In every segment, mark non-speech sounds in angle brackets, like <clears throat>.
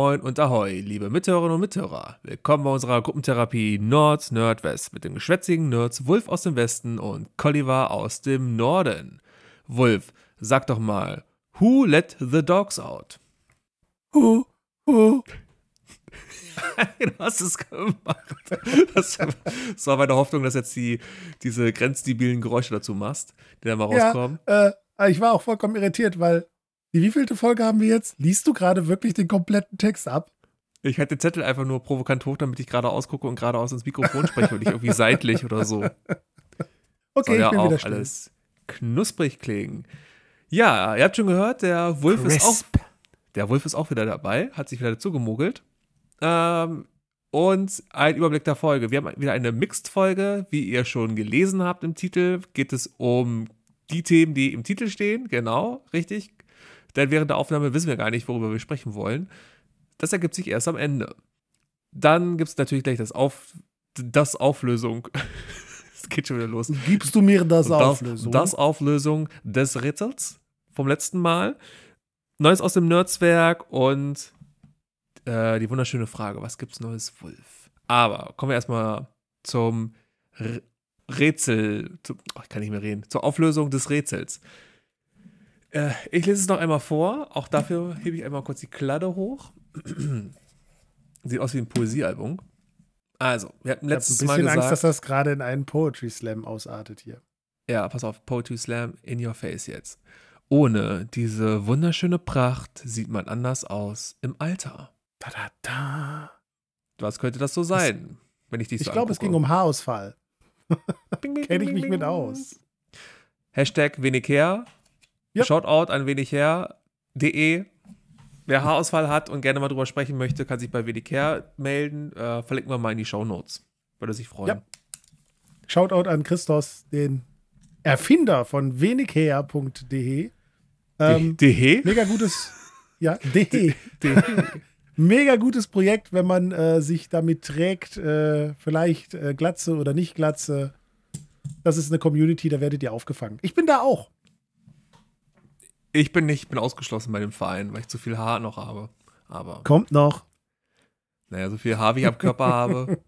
Moin und ahoi, liebe Mithörerinnen und Mithörer. Willkommen bei unserer Gruppentherapie Nord, Nordwest mit den geschwätzigen Nerds Wulf aus dem Westen und Colliver aus dem Norden. Wulf, sag doch mal, who let the dogs out? Hu, <laughs> hu. du hast es gemacht. Das, das war meine Hoffnung, dass jetzt die, diese grenzdebilen Geräusche dazu machst, die dann mal rauskommen. Ja, äh, ich war auch vollkommen irritiert, weil die wievielte Folge haben wir jetzt? Liest du gerade wirklich den kompletten Text ab? Ich hatte den Zettel einfach nur provokant hoch, damit ich gerade ausgucke und geradeaus ins Mikrofon spreche und nicht irgendwie seitlich oder so. <laughs> Okay, Soll ich ja bin auch wieder still. alles knusprig klingen. Ja, ihr habt schon gehört, der Wolf ist auch Crisp. Der Wolf ist auch wieder dabei, hat sich wieder dazu gemogelt. Ähm, und ein Überblick der Folge. Wir haben wieder eine Mixed-Folge. Wie ihr schon gelesen habt im Titel, geht es um die Themen, die im Titel stehen. Genau, richtig. Denn während der Aufnahme wissen wir gar nicht, worüber wir sprechen wollen. Das ergibt sich erst am Ende. Dann gibt es natürlich gleich das, Auf das Auflösung. <laughs> Es geht schon wieder los. Gibst du mir das Und Auflösung? Das Auflösung des Rätsels vom letzten Mal. Neues aus dem Nerdswerk und äh, die wunderschöne Frage: Was gibt's Neues, Wolf? Aber kommen wir erstmal zum R Rätsel. Zu, oh, ich kann nicht mehr reden. Zur Auflösung des Rätsels. Äh, ich lese es noch einmal vor. Auch dafür hebe ich einmal kurz die Kladde hoch. <clears throat> Sieht aus wie ein Poesiealbum. Also, wir hatten ich habe ein letztes Mal bisschen gesagt. Angst, dass das gerade in einen Poetry Slam ausartet hier. Ja, pass auf, Poetry Slam in your face jetzt. Ohne diese wunderschöne Pracht sieht man anders aus im Alter. Da, da, da. Was könnte das so sein, wenn ich dies Ich so glaube, es ging um Haarausfall. <laughs> Kenne ich mich mit aus. Hashtag wenig her. Yep. Shoutout an wenigher.de. Wer Haarausfall hat und gerne mal drüber sprechen möchte, kann sich bei wenig her melden. Äh, verlinken wir mal in die Shownotes. Würde sich freuen. Ja. Shoutout an Christos, den Erfinder von wenigher.de. Ähm, DH? mega gutes, ja, de. Mega gutes Projekt, wenn man äh, sich damit trägt, äh, vielleicht äh, Glatze oder nicht Glatze. Das ist eine Community, da werdet ihr aufgefangen. Ich bin da auch. Ich bin nicht, bin ausgeschlossen bei dem Verein, weil ich zu viel Haar noch habe. Aber Kommt noch. Naja, so viel Haar, wie ich am Körper habe,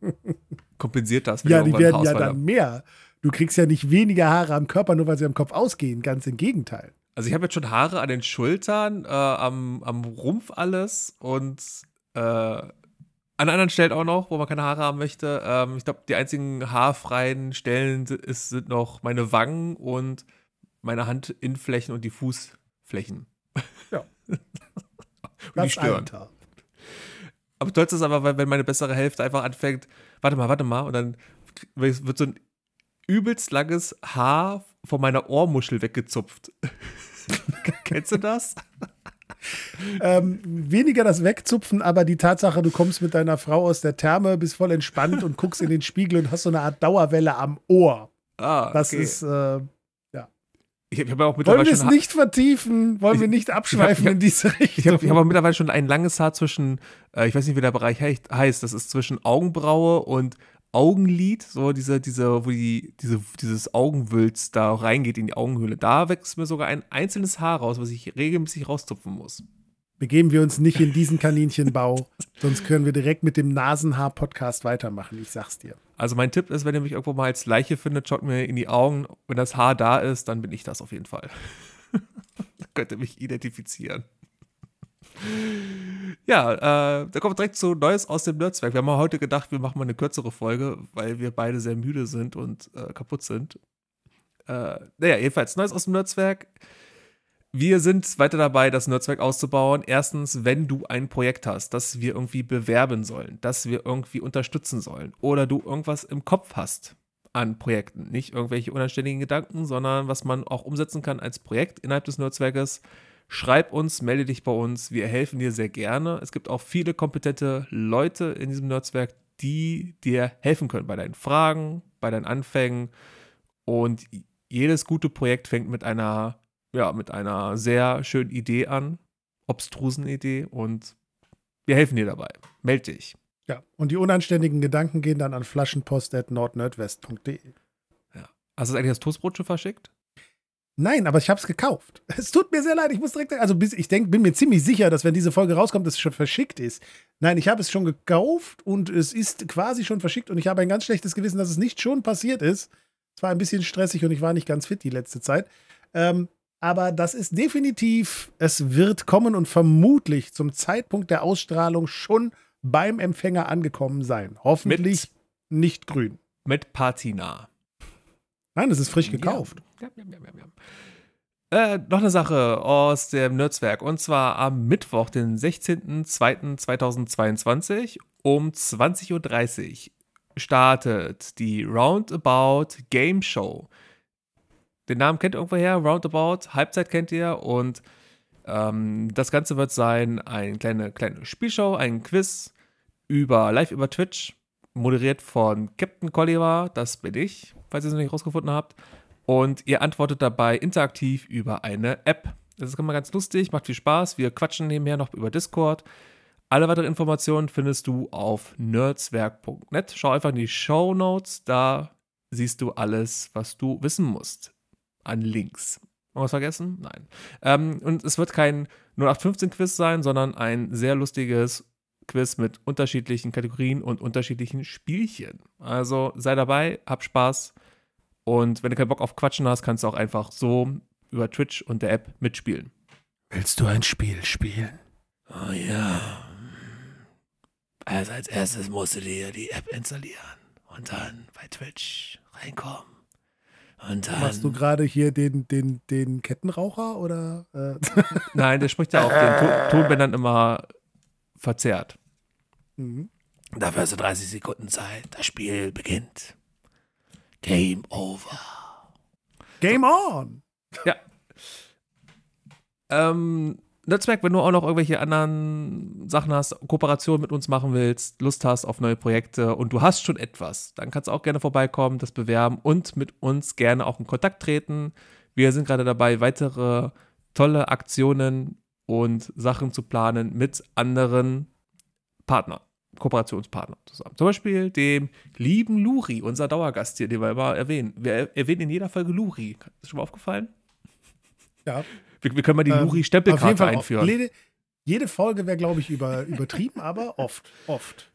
kompensiert das. Ja, ich die werden ja dann mehr. Du kriegst ja nicht weniger Haare am Körper, nur weil sie am Kopf ausgehen. Ganz im Gegenteil. Also ich habe jetzt schon Haare an den Schultern, äh, am, am Rumpf alles und äh, an anderen Stellen auch noch, wo man keine Haare haben möchte. Ähm, ich glaube, die einzigen haarfreien Stellen ist, sind noch meine Wangen und meine Handinnenflächen und die Fußflächen. Ja. <laughs> und die Das. Alter. Aber toll ist es aber, wenn meine bessere Hälfte einfach anfängt, warte mal, warte mal, und dann wird so ein übelst langes Haar von meiner Ohrmuschel weggezupft. <laughs> Kennst du das? Ähm, weniger das Wegzupfen, aber die Tatsache, du kommst mit deiner Frau aus der Therme, bist voll entspannt und guckst in den Spiegel und hast so eine Art Dauerwelle am Ohr. Ah, Das okay. ist, äh, Ich habe auch wollen mittlerweile wir es nicht vertiefen? Wollen wir Ich- nicht abschweifen hab- in diese Ich Richtung? habe ich hab auch mittlerweile schon ein langes Haar zwischen, äh, ich weiß nicht, wie der Bereich heißt, heißt. Das ist zwischen Augenbraue und Augenlid, so diese, diese, wo die, diese, dieses Augenwülz da reingeht in die Augenhöhle. Da wächst mir sogar ein einzelnes Haar raus, was ich regelmäßig rauszupfen muss. Begeben wir uns nicht in diesen Kaninchenbau, sonst können wir direkt mit dem Nasenhaar-Podcast weitermachen, ich sag's dir. Also mein Tipp ist, wenn ihr mich irgendwo mal als Leiche findet, schaut mir in die Augen. Wenn das Haar da ist, dann bin ich das auf jeden Fall. <laughs> da könnt ihr mich identifizieren. Ja, äh, da kommt direkt zu Neues aus dem Netzwerk. Wir haben heute gedacht, wir machen mal eine kürzere Folge, weil wir beide sehr müde sind und äh, kaputt sind. Äh, naja, jedenfalls Neues aus dem Netzwerk. Wir sind weiter dabei, das Netzwerk auszubauen. Erstens, wenn du ein Projekt hast, das wir irgendwie bewerben sollen, das wir irgendwie unterstützen sollen oder du irgendwas im Kopf hast an Projekten, nicht irgendwelche unanständigen Gedanken, sondern was man auch umsetzen kann als Projekt innerhalb des Netzwerkes, schreib uns, melde dich bei uns, wir helfen dir sehr gerne. Es gibt auch viele kompetente Leute in diesem Netzwerk, die dir helfen können bei deinen Fragen, bei deinen Anfängen und jedes gute Projekt fängt mit einer ja, mit einer sehr schönen Idee an, obstrusen Idee und wir helfen dir dabei. Meld dich. Ja, und die unanständigen Gedanken gehen dann an flaschenpost.nordnordwest.de. Hast du eigentlich das Toastbrot schon verschickt? Nein, aber ich habe es gekauft. <laughs> Es tut mir sehr leid. Ich muss direkt, also ich denk, bin mir ziemlich sicher, dass wenn diese Folge rauskommt, es schon verschickt ist. Nein, ich habe es schon gekauft und es ist quasi schon verschickt und ich habe ein ganz schlechtes Gewissen, dass es nicht schon passiert ist. Es war ein bisschen stressig und ich war nicht ganz fit die letzte Zeit. Ähm, aber das ist definitiv, es wird kommen und vermutlich zum Zeitpunkt der Ausstrahlung schon beim Empfänger angekommen sein. Hoffentlich mit, nicht grün. Mit Patina. Nein, es ist frisch gekauft. Ja, ja, ja, ja, ja. Äh, noch eine Sache aus dem Nerdswerk. Und zwar am Mittwoch, den 16.02.2022 um 20.30 Uhr startet die Roundabout Game Show. Den Namen kennt ihr irgendwo her, Roundabout, Halbzeit kennt ihr und ähm, das Ganze wird sein eine kleine, kleine Spielshow, ein Quiz über live über Twitch, moderiert von Captain Colliver, das bin ich, falls ihr es noch nicht rausgefunden habt. Und ihr antwortet dabei interaktiv über eine App. Das ist immer ganz lustig, macht viel Spaß. Wir quatschen nebenher noch über Discord. Alle weiteren Informationen findest du auf nerdswerk.net. Schau einfach in die Show Notes, da siehst du alles, was du wissen musst. An Links. Irgendwas vergessen? Nein. Ähm, und es wird kein 0815-Quiz sein, sondern ein sehr lustiges Quiz mit unterschiedlichen Kategorien und unterschiedlichen Spielchen. Also sei dabei, hab Spaß. Und wenn du keinen Bock auf Quatschen hast, kannst du auch einfach so über Twitch und der App mitspielen. Willst du ein Spiel spielen? Oh ja. Also als erstes musst du dir die App installieren und dann bei Twitch reinkommen. Und dann, Machst du gerade hier den, den, den Kettenraucher oder? Äh? <laughs> Nein, der spricht ja auf den Tonbändern immer verzerrt. Mhm. Dafür hast du 30 Sekunden Zeit. Das Spiel beginnt. Game over. Game on! Ja. Ähm, Netzwerk, wenn du auch noch irgendwelche anderen Sachen hast, Kooperation mit uns machen willst, Lust hast auf neue Projekte und du hast schon etwas, dann kannst du auch gerne vorbeikommen, das bewerben und mit uns gerne auch in Kontakt treten. Wir sind gerade dabei, weitere tolle Aktionen und Sachen zu planen mit anderen Partnern, Kooperationspartnern zusammen. Zum Beispiel dem lieben Luri, unser Dauergast hier, den wir immer erwähnen. Wir erwähnen in jeder Folge Luri. Ist schon mal aufgefallen? Ja. Wir, wir können mal die ähm, Luri-Stempelkarte einführen. Jede, jede Folge wäre, glaube ich, über, übertrieben, aber oft, oft.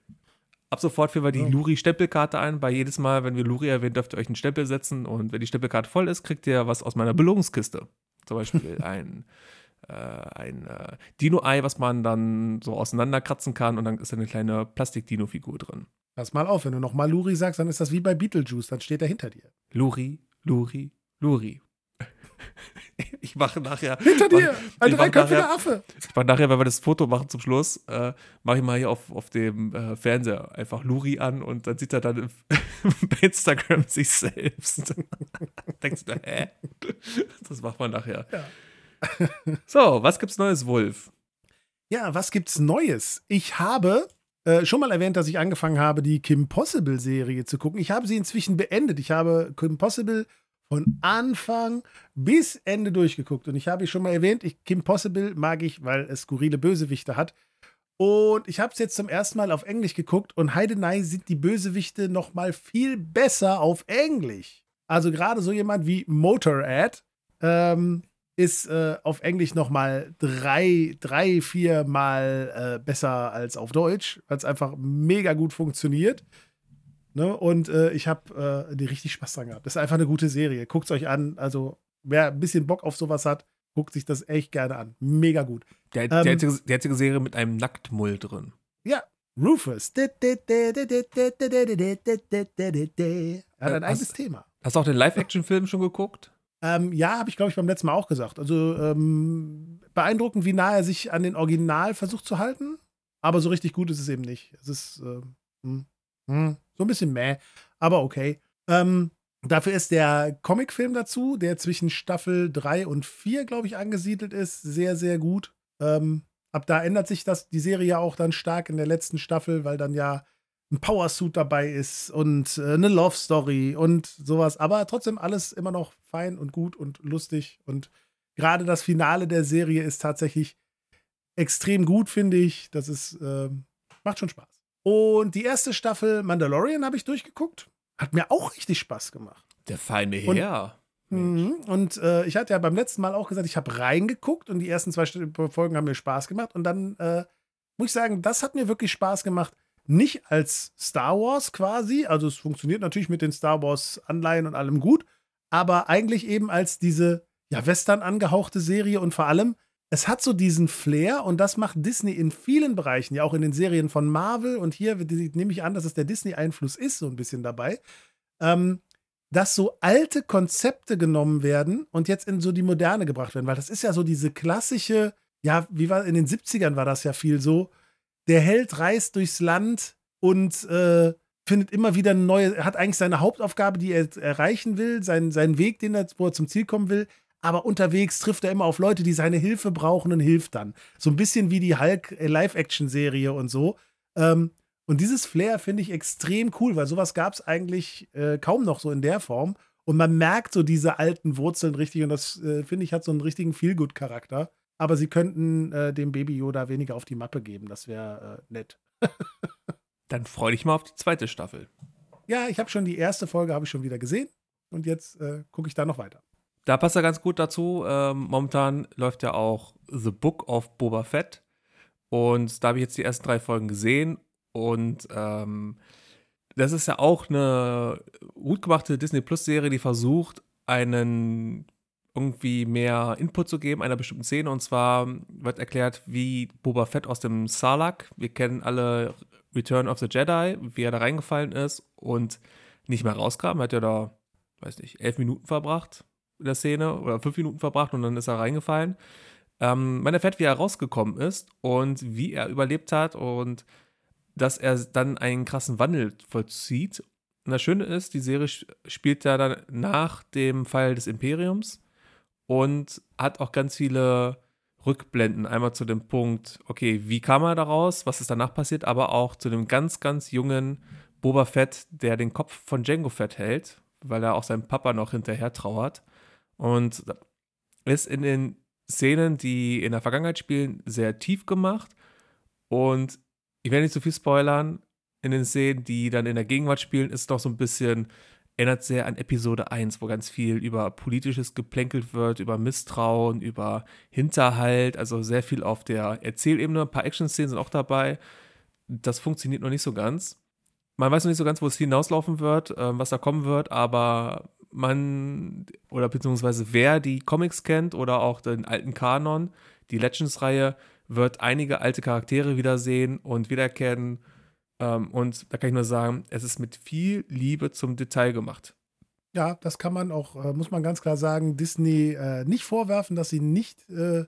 Ab sofort führen wir die ja. Luri-Stempelkarte ein. Bei jedes Mal, wenn wir Luri erwähnen, dürft ihr euch einen Stempel setzen. Und wenn die Stempelkarte voll ist, kriegt ihr was aus meiner Belohnungskiste. Zum Beispiel <laughs> ein, äh, ein äh, Dino-Ei, was man dann so auseinanderkratzen kann. Und dann ist da eine kleine Plastik-Dino-Figur drin. Pass mal auf, wenn du nochmal Luri sagst, dann ist das wie bei Beetlejuice. Dann steht er hinter dir. Luri, Luri, Luri. <laughs> Ich mache nachher. Hinter dir! Ein dreiköpfiger Affe! Ich mache nachher, wenn wir das Foto machen zum Schluss, äh, mache ich mal hier auf, auf dem äh, Fernseher einfach Luri an und dann sieht er dann <laughs> bei Instagram sich selbst. <laughs> Denkst du, hä? Das macht man nachher. Ja. So, was gibt's Neues, Wolf? Ja, was gibt's Neues? Ich habe äh, schon mal erwähnt, dass ich angefangen habe, die Kim Possible-Serie zu gucken. Ich habe sie inzwischen beendet. Ich habe Kim Possible von Anfang bis Ende durchgeguckt. Und ich habe schon mal erwähnt, ich, Kim Possible mag ich, weil es skurrile Bösewichte hat. Und ich habe es jetzt zum ersten Mal auf Englisch geguckt und Heidenei sind die Bösewichte noch mal viel besser auf Englisch. Also gerade so jemand wie Motorad ähm, ist äh, auf Englisch noch mal drei, drei, vier Mal äh, besser als auf Deutsch, weil es einfach mega gut funktioniert. Ne? Und äh, ich habe äh, richtig Spaß dran gehabt. Das ist einfach eine gute Serie. Guckt es euch an. Also, wer ein bisschen Bock auf sowas hat, guckt sich das echt gerne an. Mega gut. Der, ähm, der, einzige, die einzige Serie mit einem Nacktmull drin. Ja, Rufus. Er hat ein eigenes Thema. Hast du auch den Live-Action-Film schon geguckt? Ähm, ja, habe ich, glaube ich, beim letzten Mal auch gesagt. Also ähm, beeindruckend, wie nah er sich an den Original versucht zu halten. Aber so richtig gut ist es eben nicht. Es ist. Äh, hm. Hm, so ein bisschen mäh, aber okay. Ähm, dafür ist der Comicfilm dazu, der zwischen Staffel 3 und 4, glaube ich, angesiedelt ist, sehr, sehr gut. Ähm, ab da ändert sich das, die Serie ja auch dann stark in der letzten Staffel, weil dann ja ein Powersuit dabei ist und äh, eine Love Story und sowas. Aber trotzdem alles immer noch fein und gut und lustig. Und gerade das Finale der Serie ist tatsächlich extrem gut, finde ich. Das ist, äh, macht schon Spaß. Und die erste Staffel Mandalorian habe ich durchgeguckt. Hat mir auch richtig Spaß gemacht. Der feine Herr. Mhm. Und äh, ich hatte ja beim letzten Mal auch gesagt, ich habe reingeguckt und die ersten zwei Folgen haben mir Spaß gemacht. Und dann äh, muss ich sagen, das hat mir wirklich Spaß gemacht. Nicht als Star Wars quasi, also es funktioniert natürlich mit den Star Wars Anleihen und allem gut, aber eigentlich eben als diese ja, Western angehauchte Serie und vor allem, es hat so diesen Flair und das macht Disney in vielen Bereichen, ja auch in den Serien von Marvel und hier nehme ich an, dass es der Disney-Einfluss ist, so ein bisschen dabei, ähm, dass so alte Konzepte genommen werden und jetzt in so die Moderne gebracht werden, weil das ist ja so diese klassische, ja, wie war in den 70ern war das ja viel so, der Held reist durchs Land und äh, findet immer wieder neue, er hat eigentlich seine Hauptaufgabe, die er erreichen will, seinen, seinen Weg, den er, wo er zum Ziel kommen will, aber unterwegs trifft er immer auf Leute, die seine Hilfe brauchen und hilft dann. So ein bisschen wie die Hulk äh, Live-Action-Serie und so. Ähm, und dieses Flair finde ich extrem cool, weil sowas gab es eigentlich äh, kaum noch so in der Form. Und man merkt so diese alten Wurzeln richtig und das äh, finde ich hat so einen richtigen Feelgood-Charakter. Aber sie könnten äh, dem Baby Yoda weniger auf die Mappe geben, das wäre äh, nett. <laughs> Dann freu dich mal auf die zweite Staffel. Ja, ich habe schon die erste Folge habe ich schon wieder gesehen und jetzt äh, gucke ich da noch weiter. Da passt er ganz gut dazu. Ähm, momentan läuft ja auch The Book of Boba Fett. Und da habe ich jetzt die ersten drei Folgen gesehen. Und ähm, das ist ja auch eine gut gemachte Disney Plus-Serie, die versucht, einen irgendwie mehr Input zu geben einer bestimmten Szene. Und zwar wird erklärt, wie Boba Fett aus dem Sarlacc, wir kennen alle Return of the Jedi, wie er da reingefallen ist und nicht mehr rauskam. Er hat ja da, weiß nicht, elf Minuten verbracht in der Szene oder fünf Minuten verbracht und dann ist er reingefallen. Ähm, man erfährt, wie er rausgekommen ist und wie er überlebt hat und dass er dann einen krassen Wandel vollzieht. Und das Schöne ist, die Serie spielt ja dann nach dem Fall des Imperiums und hat auch ganz viele Rückblenden. Einmal zu dem Punkt, okay, wie kam er daraus, was ist danach passiert, aber auch zu dem ganz, ganz jungen Boba Fett, der den Kopf von Django Fett hält, weil er auch seinem Papa noch hinterher trauert. Und ist in den Szenen, die in der Vergangenheit spielen, sehr tief gemacht. Und ich werde nicht zu viel spoilern. In den Szenen, die dann in der Gegenwart spielen, ist doch so ein bisschen, erinnert sehr an Episode 1, wo ganz viel über politisches geplänkelt wird, über Misstrauen, über Hinterhalt, also sehr viel auf der Erzählebene. Ein paar Action-Szenen sind auch dabei. Das funktioniert noch nicht so ganz. Man weiß noch nicht so ganz, wo es hinauslaufen wird, äh, was da kommen wird, aber man oder beziehungsweise wer die Comics kennt oder auch den alten Kanon, die Legends-Reihe, wird einige alte Charaktere wiedersehen und wiedererkennen. Ähm, und da kann ich nur sagen, es ist mit viel Liebe zum Detail gemacht. Ja, das kann man auch, äh, muss man ganz klar sagen, Disney äh, nicht vorwerfen, dass sie nicht äh,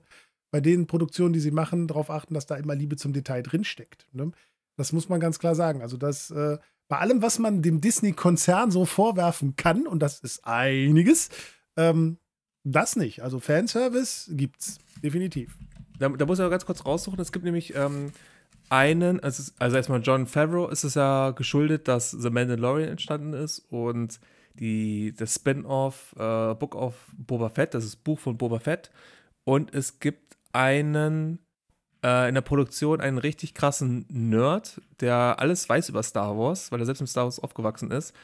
bei den Produktionen, die sie machen, darauf achten, dass da immer Liebe zum Detail drinsteckt. Ne? Das muss man ganz klar sagen. Also das äh, bei allem, was man dem Disney-Konzern so vorwerfen kann, und das ist einiges, ähm, das nicht. Also Fanservice gibt's definitiv. Da, da muss ich auch ganz kurz raussuchen. Es gibt nämlich ähm, einen, also, also erstmal John Favreau ist es ja geschuldet, dass The Mandalorian entstanden ist und die, das Spin-off äh, Book of Boba Fett, das ist Buch von Boba Fett. Und es gibt einen äh, in der Produktion einen richtig krassen Nerd, der alles weiß über Star Wars, weil er selbst mit Star Wars aufgewachsen ist.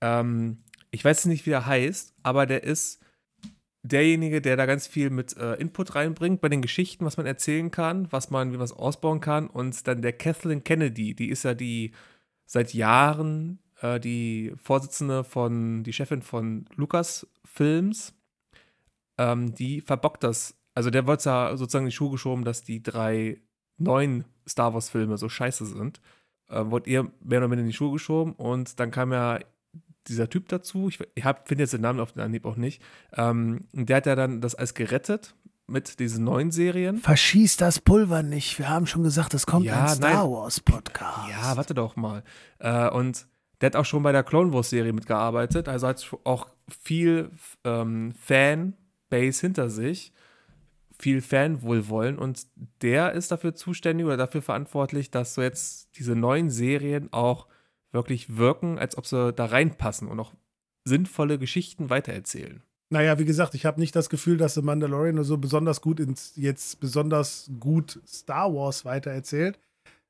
Ähm, ich weiß nicht, wie er heißt, aber der ist derjenige, der da ganz viel mit äh, Input reinbringt bei den Geschichten, was man erzählen kann, was man, wie man es ausbauen kann. Und dann der Kathleen Kennedy, die ist ja die seit Jahren äh, die Vorsitzende von, die Chefin von Lucas Films. Ähm, die verbockt das also der wollte ja sozusagen in die Schuhe geschoben, dass die drei neuen Star Wars-Filme so scheiße sind. Äh, wurde ihr mehr oder weniger in die Schuhe geschoben und dann kam ja dieser Typ dazu, ich, ich finde jetzt den Namen auf den Anhieb auch nicht, ähm, der hat ja dann das alles gerettet mit diesen neuen Serien. Verschieß das Pulver nicht, wir haben schon gesagt, es kommt ja, ein Star nein. Wars Podcast. Ja, warte doch mal. Äh, und der hat auch schon bei der Clone Wars Serie mitgearbeitet, also hat auch viel ähm, Fanbase hinter sich viel Fanwohlwollen und der ist dafür zuständig oder dafür verantwortlich, dass so jetzt diese neuen Serien auch wirklich wirken, als ob sie da reinpassen und auch sinnvolle Geschichten weitererzählen. Naja, wie gesagt, ich habe nicht das Gefühl, dass The Mandalorian so besonders gut ins, jetzt besonders gut Star Wars weitererzählt,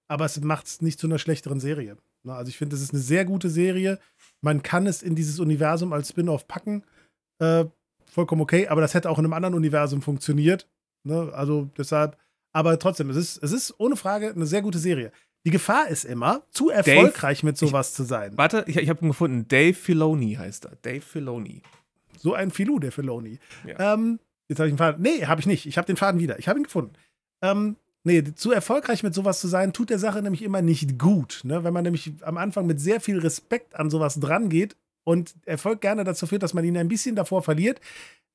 aber es macht es nicht zu einer schlechteren Serie. Also ich finde, es ist eine sehr gute Serie. Man kann es in dieses Universum als Spin-off packen. Äh, vollkommen okay, aber das hätte auch in einem anderen Universum funktioniert. Ne? Also deshalb, aber trotzdem, es ist, es ist ohne Frage eine sehr gute Serie. Die Gefahr ist immer, zu erfolgreich Dave, mit sowas ich, zu sein. Warte, ich, ich habe ihn gefunden. Dave Filoni heißt er. Dave Filoni. So ein Filou, der Filoni. Ja. Ähm, jetzt habe ich den Faden. Nee, habe ich nicht. Ich habe den Faden wieder. Ich habe ihn gefunden. Ähm, nee, zu erfolgreich mit sowas zu sein, tut der Sache nämlich immer nicht gut. Ne? Wenn man nämlich am Anfang mit sehr viel Respekt an sowas drangeht und Erfolg gerne dazu führt, dass man ihn ein bisschen davor verliert.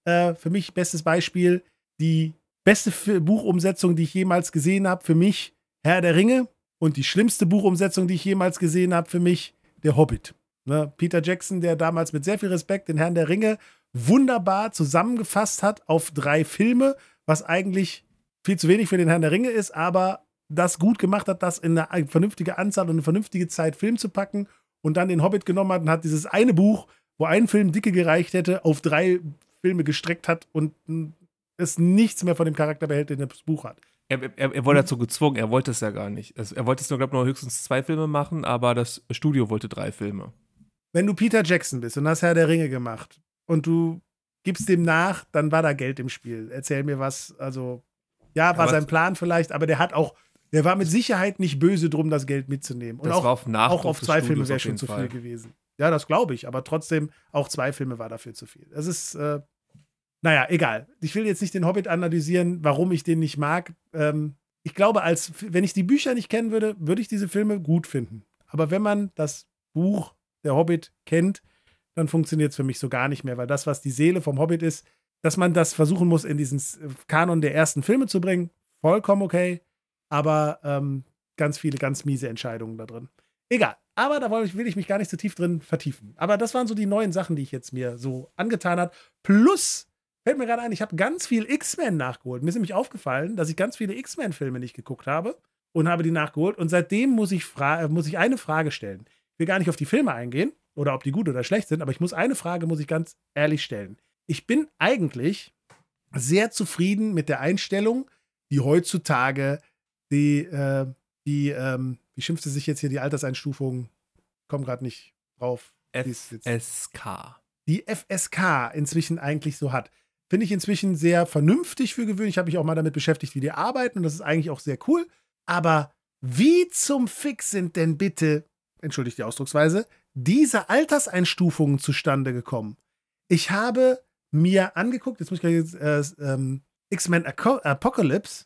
Äh, für mich bestes Beispiel, die beste Buchumsetzung, die ich jemals gesehen habe, für mich Herr der Ringe und die schlimmste Buchumsetzung, die ich jemals gesehen habe, für mich der Hobbit. Ne? Peter Jackson, der damals mit sehr viel Respekt den Herrn der Ringe wunderbar zusammengefasst hat auf drei Filme, was eigentlich viel zu wenig für den Herrn der Ringe ist, aber das gut gemacht hat, das in eine vernünftige Anzahl und eine vernünftige Zeit Film zu packen und dann den Hobbit genommen hat und hat dieses eine Buch, wo ein Film dicke gereicht hätte, auf drei Filme gestreckt hat und es nichts mehr von dem Charakter behält, den das Buch hat. Er, er, er wurde dazu gezwungen, er wollte es ja gar nicht. Also, er wollte es nur, glaube ich, nur höchstens zwei Filme machen, aber das Studio wollte drei Filme. Wenn du Peter Jackson bist und hast Herr der Ringe gemacht und du gibst dem nach, dann war da Geld im Spiel. Erzähl mir was. Also, ja, war ja, sein Plan vielleicht, aber der hat auch, der war mit Sicherheit nicht böse drum, das Geld mitzunehmen. Und auch auf, auch auf zwei Filme wäre schon zu viel gewesen. Ja, das glaube ich, aber trotzdem, auch zwei Filme war dafür zu viel. Es ist, äh, naja, egal. Ich will jetzt nicht den Hobbit analysieren, warum ich den nicht mag. Ähm, ich glaube, als wenn ich die Bücher nicht kennen würde, würde ich diese Filme gut finden. Aber wenn man das Buch Der Hobbit kennt, dann funktioniert es für mich so gar nicht mehr, weil das, was die Seele vom Hobbit ist, dass man das versuchen muss, in diesen Kanon der ersten Filme zu bringen, vollkommen okay. Aber ähm, ganz viele ganz miese Entscheidungen da drin. Egal. Aber da will ich mich gar nicht so tief drin vertiefen. Aber das waren so die neuen Sachen, die ich jetzt mir so angetan habe. Plus Fällt mir gerade ein, ich habe ganz viel X-Men nachgeholt. Mir ist nämlich aufgefallen, dass ich ganz viele X-Men-Filme nicht geguckt habe und habe die nachgeholt. Und seitdem muss ich, muss ich eine Frage stellen. Ich will gar nicht auf die Filme eingehen oder ob die gut oder schlecht sind, aber ich muss eine Frage, muss ich ganz ehrlich stellen. Ich bin eigentlich sehr zufrieden mit der Einstellung, die heutzutage die, äh, die, ähm, wie schimpft sie sich jetzt hier, die Alterseinstufung, komme gerade nicht drauf. FSK. Die FSK inzwischen eigentlich so hat. Finde ich inzwischen sehr vernünftig für gewöhnlich. Ich habe mich auch mal damit beschäftigt, wie die arbeiten und das ist eigentlich auch sehr cool. Aber wie zum Fix sind denn bitte, entschuldigt die Ausdrucksweise, diese Alterseinstufungen zustande gekommen? Ich habe mir angeguckt, jetzt muss ich gleich äh, ähm, X-Men Apocalypse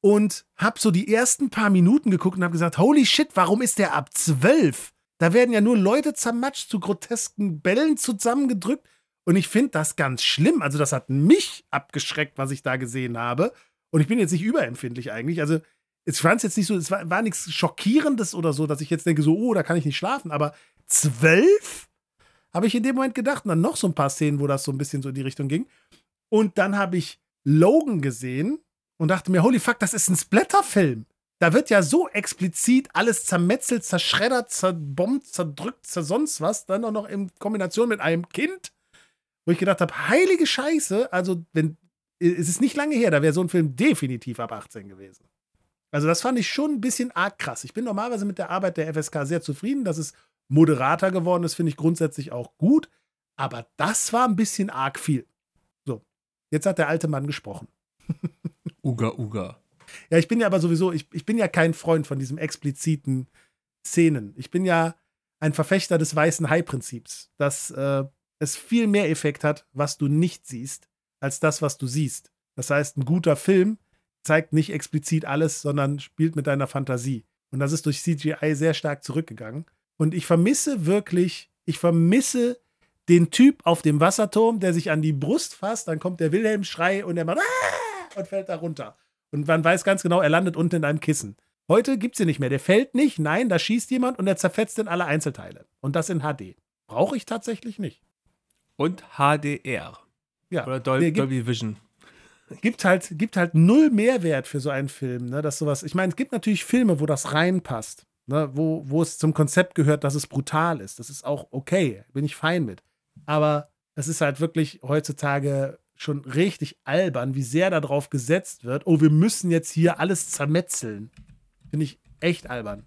und habe so die ersten paar Minuten geguckt und habe gesagt, holy shit, warum ist der ab zwölf? Da werden ja nur Leute zermatscht, zu grotesken Bällen zusammengedrückt. Und ich finde das ganz schlimm. Also, das hat mich abgeschreckt, was ich da gesehen habe. Und ich bin jetzt nicht überempfindlich eigentlich. Also, es fand es jetzt nicht so, es war, war nichts Schockierendes oder so, dass ich jetzt denke, so, oh, da kann ich nicht schlafen. Aber zwölf? Habe ich in dem Moment gedacht. Und dann noch so ein paar Szenen, wo das so ein bisschen so in die Richtung ging. Und dann habe ich Logan gesehen und dachte mir, holy fuck, das ist ein Splatterfilm. Da wird ja so explizit alles zermetzelt, zerschreddert, zerbombt, zerdrückt, zer sonst was. Dann auch noch in Kombination mit einem Kind wo ich gedacht habe, heilige Scheiße, also wenn, es ist nicht lange her, da wäre so ein Film definitiv ab 18 gewesen. Also das fand ich schon ein bisschen arg krass. Ich bin normalerweise mit der Arbeit der FSK sehr zufrieden, dass es moderater geworden ist, finde ich grundsätzlich auch gut. Aber das war ein bisschen arg viel. So, jetzt hat der alte Mann gesprochen. <laughs> Uga, uga. Ja, ich bin ja aber sowieso, ich, ich bin ja kein Freund von diesem expliziten Szenen. Ich bin ja ein Verfechter des weißen Hai-Prinzips, dass äh, es viel mehr Effekt hat, was du nicht siehst, als das, was du siehst. Das heißt, ein guter Film zeigt nicht explizit alles, sondern spielt mit deiner Fantasie. Und das ist durch CGI sehr stark zurückgegangen. Und ich vermisse wirklich, ich vermisse den Typ auf dem Wasserturm, der sich an die Brust fasst, dann kommt der Wilhelm-Schrei und er macht Aah! und fällt da runter. Und man weiß ganz genau, er landet unten in einem Kissen. Heute gibt es ihn nicht mehr. Der fällt nicht, nein, da schießt jemand und er zerfetzt in alle Einzelteile. Und das in HD. Brauche ich tatsächlich nicht und HDR. Ja. Oder Dol nee, Dolby Vision. Gibt halt, gibt halt null Mehrwert für so einen Film, ne? Dass sowas. Ich meine, es gibt natürlich Filme, wo das reinpasst, ne? wo, wo es zum Konzept gehört, dass es brutal ist. Das ist auch okay, bin ich fein mit. Aber es ist halt wirklich heutzutage schon richtig albern, wie sehr darauf gesetzt wird, oh, wir müssen jetzt hier alles zermetzeln. Finde ich echt albern.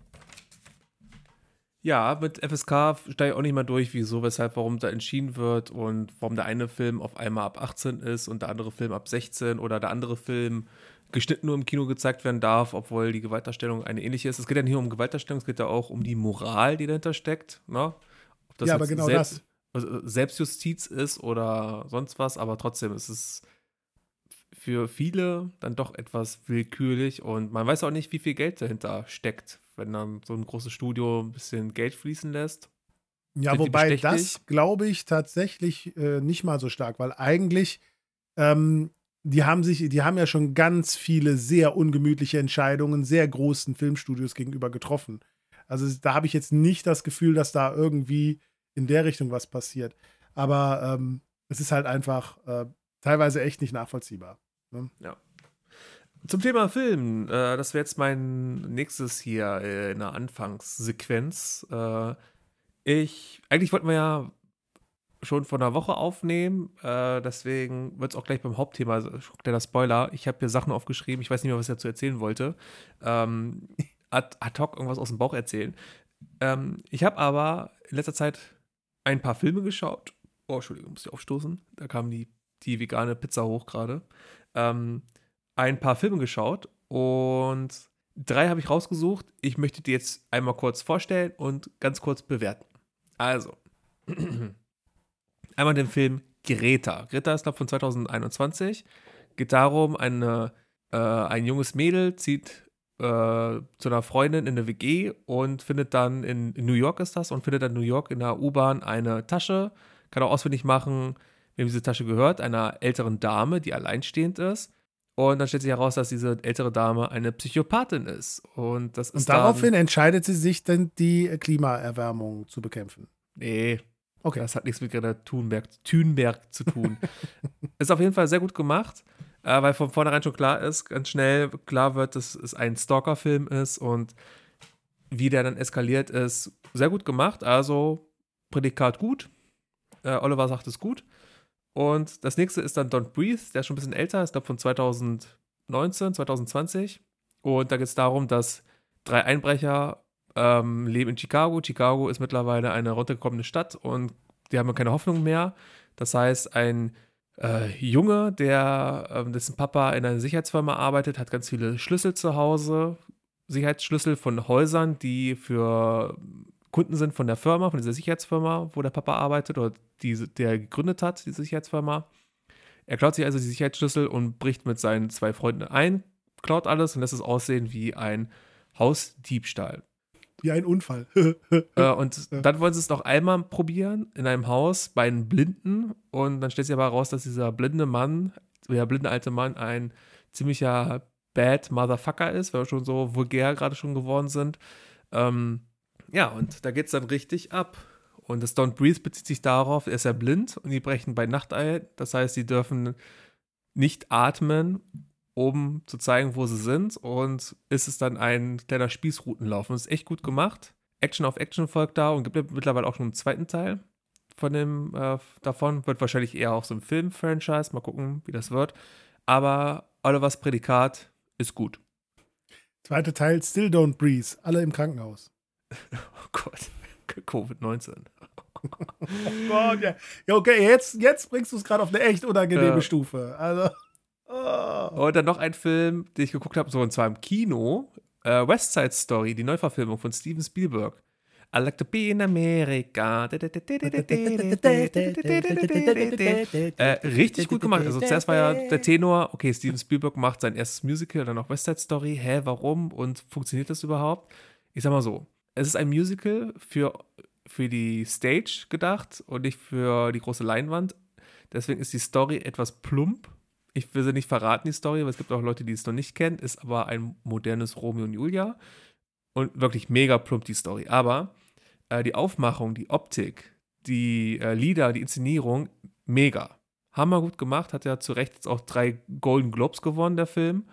Ja, mit FSK steige ich auch nicht mal durch, wieso, weshalb, warum da entschieden wird und warum der eine Film auf einmal ab 18 ist und der andere Film ab 16 oder der andere Film geschnitten nur im Kino gezeigt werden darf, obwohl die Gewaltdarstellung eine ähnliche ist. Es geht ja nicht nur um Gewaltdarstellung, es geht ja auch um die Moral, die dahinter steckt. Ne? ja, aber genau selbst, das. Also Selbstjustiz ist oder sonst was, aber trotzdem ist es für viele dann doch etwas willkürlich und man weiß auch nicht, wie viel Geld dahinter steckt, wenn dann so ein großes Studio ein bisschen Geld fließen lässt. Ja, wobei das glaube ich tatsächlich äh, nicht mal so stark, weil eigentlich ähm, die haben sich, die haben ja schon ganz viele sehr ungemütliche Entscheidungen sehr großen Filmstudios gegenüber getroffen. Also da habe ich jetzt nicht das Gefühl, dass da irgendwie in der Richtung was passiert. Aber ähm, es ist halt einfach äh, teilweise echt nicht nachvollziehbar. Ne? Ja. Zum Thema Film, äh, das wäre jetzt mein nächstes hier äh, in der Anfangssequenz. Äh, ich, eigentlich wollten wir ja schon vor einer Woche aufnehmen. Äh, deswegen wird es auch gleich beim Hauptthema, also, der Spoiler. Ich habe hier Sachen aufgeschrieben, ich weiß nicht mehr, was ich dazu erzählen wollte. Ähm, <laughs> ad, ad hoc irgendwas aus dem Bauch erzählen. Ähm, ich habe aber in letzter Zeit ein paar Filme geschaut. Oh, Entschuldigung, muss ich aufstoßen. Da kam die, die vegane Pizza hoch gerade. Ähm, ein paar Filme geschaut und drei habe ich rausgesucht. Ich möchte die jetzt einmal kurz vorstellen und ganz kurz bewerten. Also, <clears throat> Einmal den Film Greta. Greta ist, glaube ich, von 2021. Geht darum, eine, äh, ein junges Mädel zieht äh, zu einer Freundin in eine WG und findet dann in, in, New York ist das und findet dann in New York in der U-Bahn eine Tasche, kann auch ausfindig machen, wem diese Tasche gehört, einer älteren Dame, die alleinstehend ist. Und dann stellt sich heraus, dass diese ältere Dame eine Psychopathin ist. Und, das ist und daraufhin entscheidet sie sich dann, die Klimaerwärmung zu bekämpfen. Nee, Okay. Das hat nichts mit Greta Thunberg, Thunberg zu tun. <laughs> ist auf jeden Fall sehr gut gemacht, äh, weil von vornherein schon klar ist, ganz schnell klar wird, dass es ein Stalker-Film ist und wie der dann eskaliert ist, sehr gut gemacht. Also Prädikat gut. Äh, Oliver sagt es gut. Und das nächste ist dann Don't Breathe, der ist schon ein bisschen älter, ist glaube von 2019, 2020. Und da geht es darum, dass drei Einbrecher ähm, leben in Chicago. Chicago ist mittlerweile eine runtergekommene Stadt und die haben keine Hoffnung mehr. Das heißt, ein äh, Junge, der äh, dessen Papa in einer Sicherheitsfirma arbeitet, hat ganz viele Schlüssel zu Hause, Sicherheitsschlüssel von Häusern, die für Kunden sind von der Firma, von dieser Sicherheitsfirma, wo der Papa arbeitet oder die, der gegründet hat, diese Sicherheitsfirma. Er klaut sich also die Sicherheitsschlüssel und bricht mit seinen zwei Freunden ein, klaut alles und lässt es aussehen wie ein Hausdiebstahl. Wie ein Unfall. <laughs> äh, und dann wollen sie es noch einmal probieren in einem Haus bei einem Blinden. Und dann stellt sich aber heraus, dass dieser blinde Mann, der blinde alte Mann, ein ziemlicher Bad Motherfucker ist, weil wir schon so vulgär gerade schon geworden sind. Ähm, ja, und da geht es dann richtig ab. Und das Don't Breathe bezieht sich darauf, er ist ja blind und die brechen bei Nacht ein. Das heißt, sie dürfen nicht atmen um zu zeigen, wo sie sind. Und ist es dann ein kleiner Spießrutenlauf. Und es ist echt gut gemacht. Action auf Action folgt da und gibt mittlerweile auch schon einen zweiten Teil von dem äh, davon. Wird wahrscheinlich eher auch so ein Film-Franchise. Mal gucken, wie das wird. Aber Olivers Prädikat ist gut. Zweiter Teil, Still Don't Breathe. Alle im Krankenhaus. <laughs> oh Gott. Covid-19. <laughs> oh Gott, ja. ja. Okay, jetzt, jetzt bringst du es gerade auf eine echt unangenehme ja. Stufe. Also. Oh. Und dann noch ein Film, den ich geguckt habe, so und zwar im Kino. Äh, West Side Story, die Neuverfilmung von Steven Spielberg. I like to be in America. <laughs> äh, richtig gut gemacht. Also zuerst war ja der Tenor, okay, Steven Spielberg macht sein erstes Musical, dann noch West Side Story. Hä, warum? Und funktioniert das überhaupt? Ich sag mal so, es ist ein Musical für, für die Stage gedacht und nicht für die große Leinwand. Deswegen ist die Story etwas plump ich will sie nicht verraten, die Story, aber es gibt auch Leute, die es noch nicht kennen. Ist aber ein modernes Romeo und Julia. Und wirklich mega plump die Story. Aber äh, die Aufmachung, die Optik, die äh, Lieder, die Inszenierung, mega. Hammer gut gemacht. Hat ja zu Recht jetzt auch drei Golden Globes gewonnen, der Film.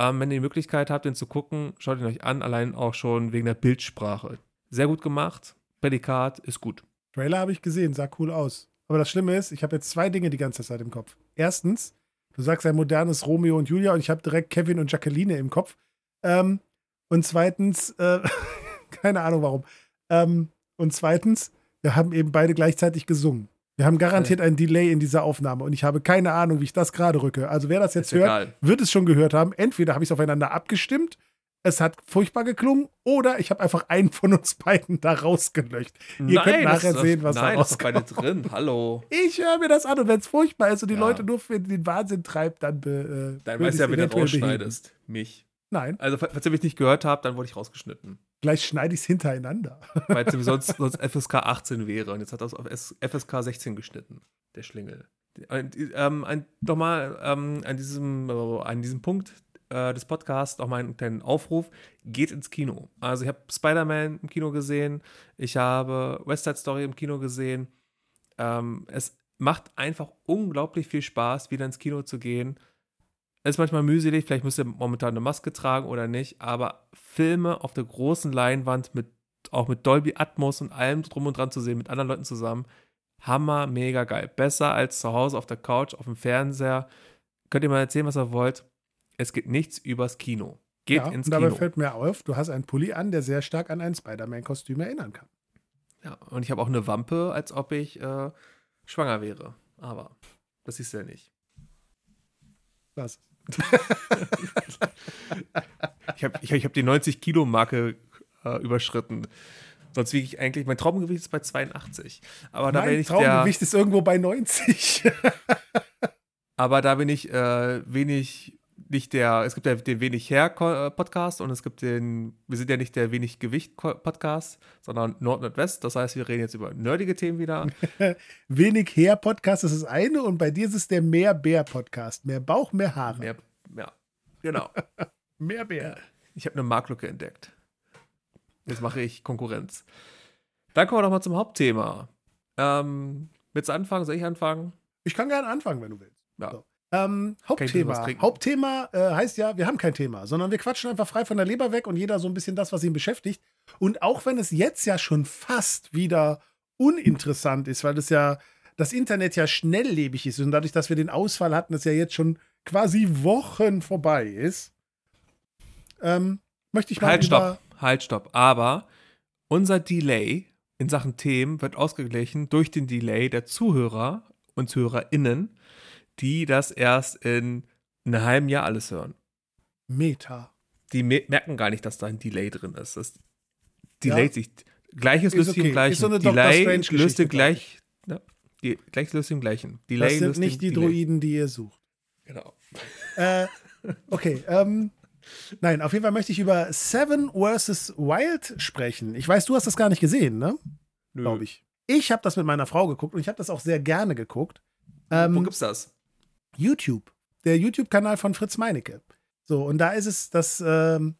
Ähm, wenn ihr die Möglichkeit habt, den zu gucken, schaut ihn euch an. Allein auch schon wegen der Bildsprache. Sehr gut gemacht. Prädikat ist gut. Trailer habe ich gesehen, sah cool aus. Aber das Schlimme ist, ich habe jetzt zwei Dinge die ganze Zeit im Kopf. Erstens, Du sagst ein modernes Romeo und Julia und ich habe direkt Kevin und Jacqueline im Kopf. Ähm, und zweitens, äh, <laughs> keine Ahnung warum. Ähm, und zweitens, wir haben eben beide gleichzeitig gesungen. Wir haben garantiert einen Delay in dieser Aufnahme und ich habe keine Ahnung, wie ich das gerade rücke. Also wer das jetzt hört, egal. wird es schon gehört haben. Entweder habe ich es aufeinander abgestimmt, es hat furchtbar geklungen, oder ich habe einfach einen von uns beiden da rausgelöcht. Ihr könnt das nachher ist- sehen, was Nein, da das ist beide rauskommt. drin. Hallo. Ich höre mir das an und wenn es furchtbar ist und die Ja. Leute nur für den Wahnsinn treibt, dann be, äh, Dann weißt du ja, wen du eventuell beheben. rausschneidest. Mich. Nein, Also, falls ihr mich nicht gehört habt, dann wurde ich rausgeschnitten. Gleich schneide ich es hintereinander. Weil es sonst, <laughs> sonst FSK 18 wäre. Und jetzt hat er es auf FSK 16 geschnitten, der Schlingel. Und, ähm, ein, nochmal ähm, an, diesem, äh, an diesem Punkt äh, des Podcasts auch mal einen kleinen Aufruf. Geht ins Kino. Also ich habe Spider-Man im Kino gesehen. Ich habe West Side Story im Kino gesehen. Ähm, es macht einfach unglaublich viel Spaß, wieder ins Kino zu gehen. Es ist manchmal mühselig, vielleicht müsst ihr momentan eine Maske tragen oder nicht, aber Filme auf der großen Leinwand mit auch mit Dolby Atmos und allem drum und dran zu sehen, mit anderen Leuten zusammen, hammer, mega geil. Besser als zu Hause auf der Couch, auf dem Fernseher. Könnt ihr mal erzählen, was ihr wollt. Es geht nichts übers Kino. Geht ja, ins und dabei Kino. fällt mir auf, du hast einen Pulli an, der sehr stark an ein Spider-Man-Kostüm erinnern kann. Ja, und ich habe auch eine Wampe, als ob ich äh, schwanger wäre. Aber das siehst du ja nicht. Was? <laughs> Ich habe ich, ich hab die 90-Kilo-Marke äh, überschritten. Sonst wiege ich eigentlich, mein Traumgewicht ist bei 82. Aber da bin mein ich der, Traumgewicht ist irgendwo bei 90. <laughs> aber da bin ich äh, wenig, nicht der, es gibt ja den Wenig Her Ko- Podcast und es gibt den, wir sind ja nicht der Wenig Gewicht Podcast, sondern Nord und West. Das heißt, wir reden jetzt über nerdige Themen wieder. <laughs> Wenig her Podcast ist das eine und bei dir ist es der Mehr Bär Podcast. Mehr Bauch, mehr Haare. Mehr, ja, genau. <laughs> Mehr Bär. Ich habe eine Marktlücke entdeckt. Jetzt mache ich Konkurrenz. Dann kommen wir doch mal zum Hauptthema. Ähm, willst du anfangen? Soll ich anfangen? Ich kann gerne anfangen, wenn du willst. Ja. So. Ähm, Hauptthema. Hauptthema äh, heißt ja, wir haben kein Thema, sondern wir quatschen einfach frei von der Leber weg und jeder so ein bisschen das, was ihn beschäftigt. Und auch wenn es jetzt ja schon fast wieder uninteressant ist, weil das ja das Internet ja schnelllebig ist und dadurch, dass wir den Ausfall hatten, das ja jetzt schon quasi Wochen vorbei ist, ähm, möchte ich mal Halt, stopp. Halt, stopp. Aber unser Delay in Sachen Themen wird ausgeglichen durch den Delay der Zuhörer und ZuhörerInnen, die das erst in einem halben Jahr alles hören. Meta. Die me merken gar nicht, dass da ein Delay drin ist. Das Ja. delayt sich. Gleiches löst okay. im Gleichen. So. Delay Strange-Geschichte, löst sich glaub gleich. Ja, die, gleich löst im Gleichen. Delay Das sind nicht die Delay. Droiden, die ihr sucht. Genau. Äh, okay, ähm, nein, auf jeden Fall möchte ich über Seven vs. Wild sprechen. Ich weiß, du hast das gar nicht gesehen, ne? Nö. Glaube ich. Ich habe das mit meiner Frau geguckt und ich habe das auch sehr gerne geguckt. Wo Ähm, gibt's das? YouTube. Der YouTube-Kanal von Fritz Meinecke. So, und da ist es das ähm,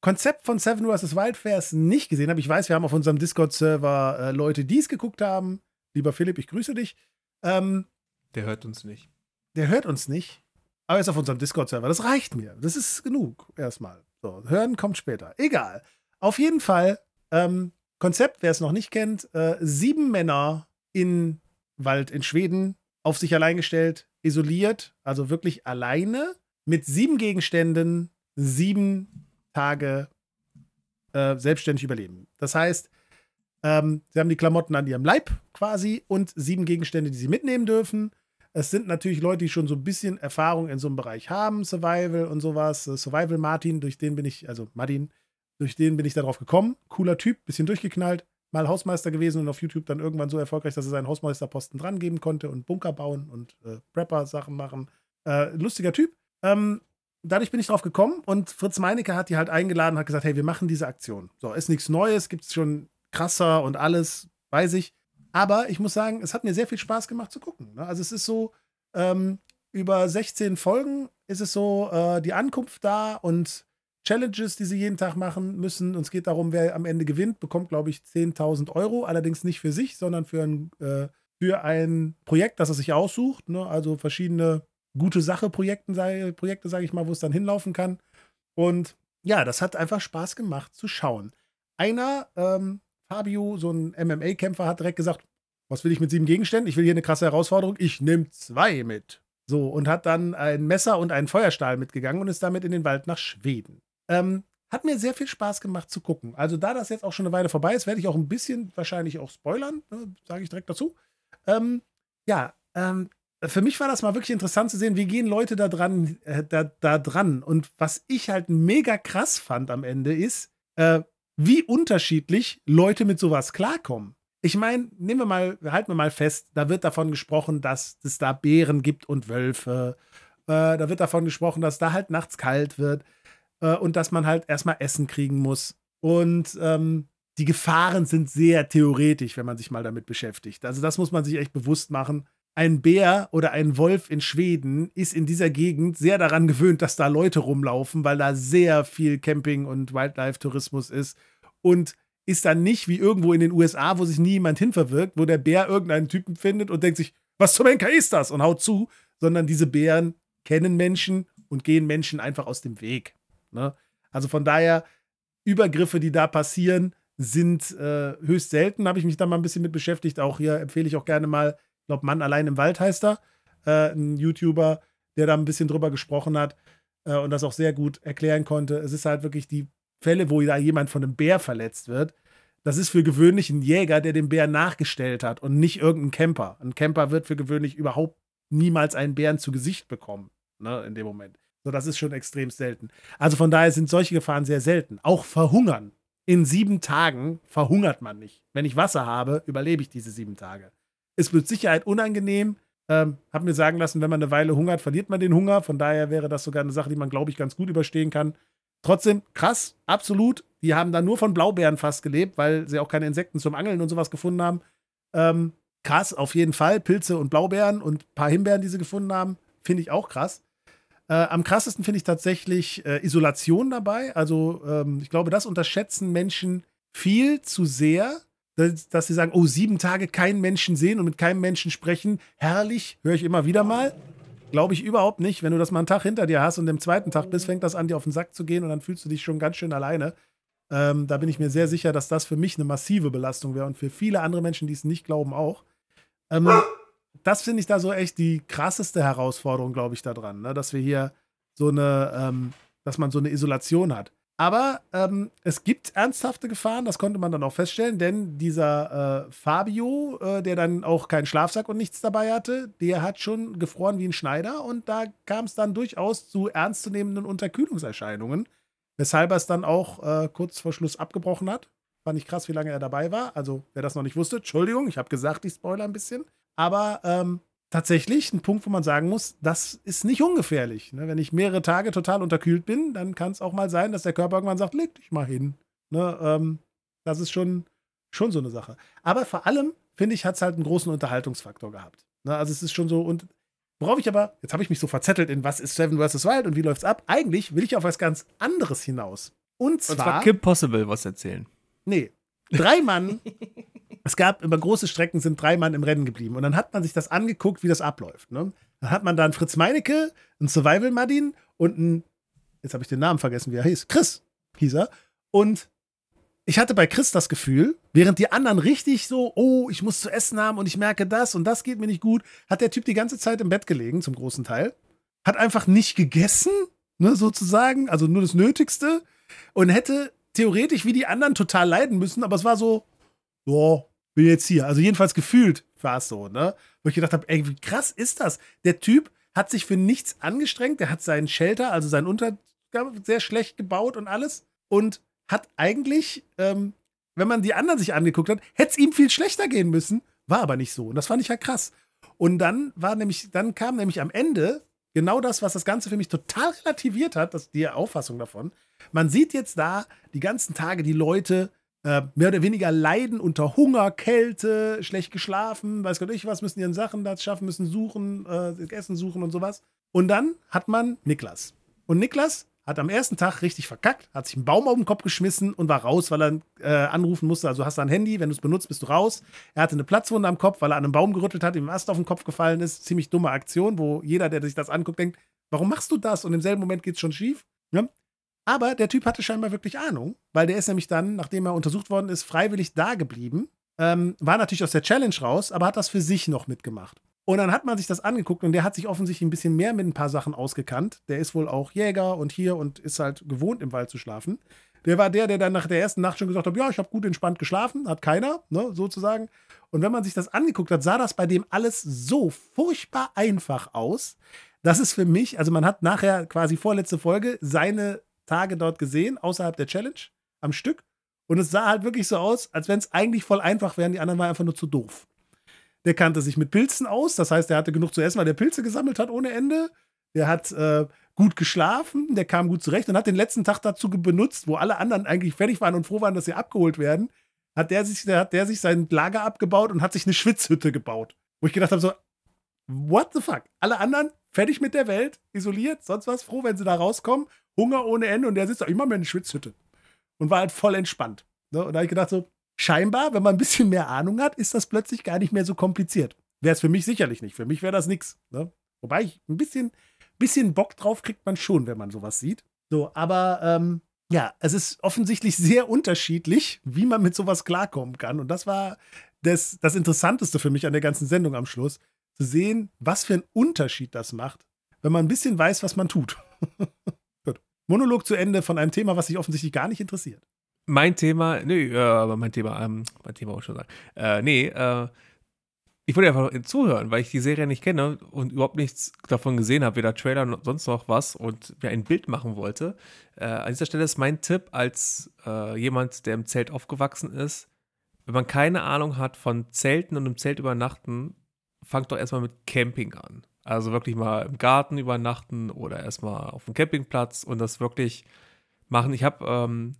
Konzept von Seven vs. Wild, wer es nicht gesehen hat. Ich weiß, wir haben auf unserem Discord-Server äh, Leute, die es geguckt haben. Lieber Philipp, ich grüße dich. Ähm, Der hört uns nicht. der hört uns nicht, aber er ist auf unserem Discord-Server. Das reicht mir. Das ist genug erstmal. So, hören kommt später. Egal. Auf jeden Fall, ähm, Konzept, wer es noch nicht kennt, äh, sieben Männer in Wald in Schweden auf sich allein gestellt, isoliert, also wirklich alleine, mit sieben Gegenständen, sieben Tage äh, selbstständig überleben. Das heißt, ähm, sie haben die Klamotten an ihrem Leib quasi und sieben Gegenstände, die sie mitnehmen dürfen. Es sind natürlich Leute, die schon so ein bisschen Erfahrung in so einem Bereich haben, Survival und sowas. Äh, Survival Martin, durch den bin ich, also Martin, durch den bin ich darauf gekommen. Cooler Typ, bisschen durchgeknallt, mal Hausmeister gewesen und auf YouTube dann irgendwann so erfolgreich, dass er seinen Hausmeisterposten dran geben konnte und Bunker bauen und äh, Prepper-Sachen machen. Äh, lustiger Typ. Ähm, dadurch bin ich drauf gekommen und Fritz Meinecke hat die halt eingeladen, hat gesagt, hey, wir machen diese Aktion. So, ist nichts Neues, gibt es schon krasser und alles, weiß ich. Aber ich muss sagen, es hat mir sehr viel Spaß gemacht zu gucken. Ne? Also es ist so, ähm, über 16 Folgen ist es so, äh, die Ankunft da und Challenges, die sie jeden Tag machen müssen. Und es geht darum, wer am Ende gewinnt, bekommt, glaube ich, 10.000 Euro. Allerdings nicht für sich, sondern für ein, äh, für ein Projekt, das er sich aussucht. Ne? Also verschiedene gute Sache-Projekte, sei, Projekte, sage ich mal, wo es dann hinlaufen kann. Und ja, das hat einfach Spaß gemacht zu schauen. Einer, ähm, Fabio, so ein MMA-Kämpfer, hat direkt gesagt, was will ich mit sieben Gegenständen? Ich will hier eine krasse Herausforderung. Ich nehme zwei mit. So, und hat dann ein Messer und einen Feuerstahl mitgegangen und ist damit in den Wald nach Schweden. Ähm, hat mir sehr viel Spaß gemacht zu gucken. Also, da das jetzt auch schon eine Weile vorbei ist, werde ich auch ein bisschen wahrscheinlich auch spoilern, ne, sage ich direkt dazu. Ähm, ja, ähm, für mich war das mal wirklich interessant zu sehen, wie gehen Leute da dran, äh, da, da dran. Und was ich halt mega krass fand am Ende ist, äh, wie unterschiedlich Leute mit sowas klarkommen. Ich meine, nehmen wir mal, halten wir mal fest, da wird davon gesprochen, dass es da Bären gibt und Wölfe. Äh, da wird davon gesprochen, dass da halt nachts kalt wird äh, und dass man halt erstmal Essen kriegen muss. Und ähm, die Gefahren sind sehr theoretisch, wenn man sich mal damit beschäftigt. Also das muss man sich echt bewusst machen. Ein Bär oder ein Wolf in Schweden ist in dieser Gegend sehr daran gewöhnt, dass da Leute rumlaufen, weil da sehr viel Camping und Wildlife-Tourismus ist. Und ist dann nicht wie irgendwo in den USA, wo sich nie jemand hinverwirkt, wo der Bär irgendeinen Typen findet und denkt sich, was zum Henker ist das? und haut zu, sondern diese Bären kennen Menschen und gehen Menschen einfach aus dem Weg. Ne? Also von daher, Übergriffe, die da passieren, sind äh, höchst selten. Habe ich mich da mal ein bisschen mit beschäftigt. Auch hier empfehle ich auch gerne mal, ich glaube, Mann allein im Wald heißt er, äh, ein YouTuber, der da ein bisschen drüber gesprochen hat äh, und das auch sehr gut erklären konnte. Es ist halt wirklich die Fälle, wo da jemand von einem Bär verletzt wird. Das ist für gewöhnlich ein Jäger, der den Bär nachgestellt hat und nicht irgendein Camper. Ein Camper wird für gewöhnlich überhaupt niemals einen Bären zu Gesicht bekommen, ne, in dem Moment. So, das ist schon extrem selten. Also von daher sind solche Gefahren sehr selten. Auch verhungern. In sieben Tagen verhungert man nicht. Wenn ich Wasser habe, überlebe ich diese sieben Tage. Ist mit Sicherheit unangenehm. Ähm, hab mir sagen lassen, wenn man eine Weile hungert, verliert man den Hunger. Von daher wäre das sogar eine Sache, die man, glaube ich, ganz gut überstehen kann. Trotzdem krass, absolut. Die haben da nur von Blaubeeren fast gelebt, weil sie auch keine Insekten zum Angeln und sowas gefunden haben. Ähm, krass, auf jeden Fall. Pilze und Blaubeeren und ein paar Himbeeren, die sie gefunden haben, finde ich auch krass. Äh, am krassesten finde ich tatsächlich äh, Isolation dabei. Also, ähm, ich glaube, das unterschätzen Menschen viel zu sehr, dass, dass, sie sagen: Oh, sieben Tage keinen Menschen sehen und mit keinem Menschen sprechen. Herrlich, höre ich immer wieder mal. Glaube ich überhaupt nicht. Wenn du das mal einen Tag hinter dir hast und im zweiten Tag bist, fängt das an, dir auf den Sack zu gehen und dann fühlst du dich schon ganz schön alleine. Ähm, da bin ich mir sehr sicher, dass das für mich eine massive Belastung wäre und für viele andere Menschen, die es nicht glauben, auch. Ähm, das finde ich da so echt die krasseste Herausforderung, glaube ich, daran, ne? dass wir hier so eine, ähm, dass man so eine Isolation hat. Aber ähm, es gibt ernsthafte Gefahren, das konnte man dann auch feststellen, denn dieser äh, Fabio, äh, der dann auch keinen Schlafsack und nichts dabei hatte, der hat schon gefroren wie ein Schneider und da kam es dann durchaus zu ernstzunehmenden Unterkühlungserscheinungen, weshalb er es dann auch äh, kurz vor Schluss abgebrochen hat. Fand ich krass, wie lange er dabei war. Also, wer das noch nicht wusste, Entschuldigung, ich habe gesagt, ich spoiler ein bisschen. Aber ähm, tatsächlich ein Punkt, wo man sagen muss, das ist nicht ungefährlich. Ne? Wenn ich mehrere Tage total unterkühlt bin, dann kann es auch mal sein, dass der Körper irgendwann sagt, leg dich mal hin. Ne? Ähm, das ist schon, schon so eine Sache. Aber vor allem, finde ich, hat es halt einen großen Unterhaltungsfaktor gehabt. Ne? Also es ist schon so, und worauf ich aber, jetzt habe ich mich so verzettelt in was ist Seven vs. Wild und wie läuft's ab? Eigentlich will ich auf was ganz anderes hinaus. Und zwar. Und zwar Kim Possible was erzählen. Nee. Drei Mann <laughs> es gab über große Strecken sind drei Mann im Rennen geblieben. Und dann hat man sich das angeguckt, wie das abläuft. Ne? Dann hat man da einen Fritz Meinecke, einen Survival Madin und einen, jetzt habe ich den Namen vergessen, wie er hieß. Chris hieß er. Und ich hatte bei Chris das Gefühl, während die anderen richtig so, oh, ich muss zu essen haben und ich merke das und das geht mir nicht gut, hat der Typ die ganze Zeit im Bett gelegen, zum großen Teil. Hat einfach nicht gegessen, ne, sozusagen, also nur das Nötigste. Und hätte theoretisch wie die anderen total leiden müssen, aber es war so, ja, bin jetzt hier. Also jedenfalls gefühlt war es so, ne? Wo ich gedacht habe, ey, wie krass ist das? Der Typ hat sich für nichts angestrengt, der hat seinen Shelter, also seinen Untergang sehr schlecht gebaut und alles und hat eigentlich, ähm, wenn man die anderen sich angeguckt hat, hätte es ihm viel schlechter gehen müssen, war aber nicht so. Und das fand ich ja halt krass. Und dann war nämlich, dann kam nämlich am Ende genau das, was das Ganze für mich total relativiert hat, das, die Auffassung davon. Man sieht jetzt da die ganzen Tage die Leute äh, mehr oder weniger leiden unter Hunger, Kälte, schlecht geschlafen, weiß Gott ich was, müssen ihren Sachen da schaffen, müssen suchen, äh, Essen suchen und sowas. Und dann hat man Niklas. Und Niklas hat am ersten Tag richtig verkackt, hat sich einen Baum auf den Kopf geschmissen und war raus, weil er äh, anrufen musste. Also hast du ein Handy, wenn du es benutzt, bist du raus. Er hatte eine Platzwunde am Kopf, weil er an einem Baum gerüttelt hat, ihm Ast auf den Kopf gefallen ist. Ziemlich dumme Aktion, wo jeder, der sich das anguckt, denkt, warum machst du das? Und im selben Moment geht es schon schief. Ja? Aber der Typ hatte scheinbar wirklich Ahnung, weil der ist nämlich dann, nachdem er untersucht worden ist, freiwillig da geblieben. Ähm, war natürlich aus der Challenge raus, aber hat das für sich noch mitgemacht. Und dann hat man sich das angeguckt und der hat sich offensichtlich ein bisschen mehr mit ein paar Sachen ausgekannt. Der ist wohl auch Jäger und hier und ist halt gewohnt, im Wald zu schlafen. Der war der, der dann nach der ersten Nacht schon gesagt hat, ja, ich habe gut entspannt geschlafen, hat keiner, ne, sozusagen. Und wenn man sich das angeguckt hat, sah das bei dem alles so furchtbar einfach aus, dass es für mich, also man hat nachher quasi vorletzte Folge seine Tage dort gesehen, außerhalb der Challenge, am Stück. Und es sah halt wirklich so aus, als wenn es eigentlich voll einfach wäre, die anderen waren einfach nur zu doof. Der kannte sich mit Pilzen aus, das heißt, er hatte genug zu essen, weil der Pilze gesammelt hat ohne Ende. Der hat äh, gut geschlafen, der kam gut zurecht und hat den letzten Tag dazu benutzt, wo alle anderen eigentlich fertig waren und froh waren, dass sie abgeholt werden, hat der sich, der, hat der sich sein Lager abgebaut und hat sich eine Schwitzhütte gebaut. Wo ich gedacht habe, so, what the fuck? Alle anderen fertig mit der Welt, isoliert, sonst was, froh, wenn sie da rauskommen, Hunger ohne Ende und der sitzt da, ich mache mir eine Schwitzhütte. Und war halt voll entspannt. Ne? Und da habe ich gedacht, so, scheinbar, wenn man ein bisschen mehr Ahnung hat, ist das plötzlich gar nicht mehr so kompliziert. Wäre es für mich sicherlich nicht. Für mich wäre das nichts. Ne? Wobei ich ein bisschen, bisschen Bock drauf kriegt man schon, wenn man sowas sieht. So, aber ähm, ja, es ist offensichtlich sehr unterschiedlich, wie man mit sowas klarkommen kann. Und das war das, das Interessanteste für mich an der ganzen Sendung am Schluss, sehen, was für einen Unterschied das macht, wenn man ein bisschen weiß, was man tut. <laughs> Gut. Monolog zu Ende von einem Thema, was sich offensichtlich gar nicht interessiert. Mein Thema, nee, äh, mein Thema, ähm, mein Thema auch schon sagen. Äh, nee, äh, ich wollte einfach zuhören, weil ich die Serie nicht kenne und überhaupt nichts davon gesehen habe, weder Trailer noch sonst noch was und mir ein Bild machen wollte. Äh, an dieser Stelle ist mein Tipp als äh, jemand, der im Zelt aufgewachsen ist, wenn man keine Ahnung hat von Zelten und im Zelt übernachten, fangt doch erstmal mit Camping an. Also wirklich mal im Garten übernachten oder erstmal auf dem Campingplatz und das wirklich machen. Ich habe ähm,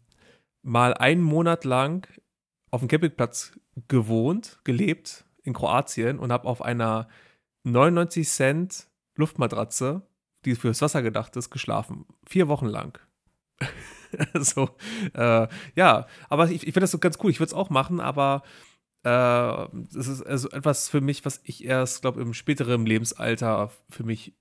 mal einen Monat lang auf dem Campingplatz gewohnt, gelebt in Kroatien und habe auf einer 99 Cent Luftmatratze, die fürs Wasser gedacht ist, geschlafen. Vier Wochen lang. <laughs> so, äh, ja, aber ich, ich finde das so ganz cool. Ich würde es auch machen, aber das ist also etwas für mich, was ich erst, glaube im späteren Lebensalter für mich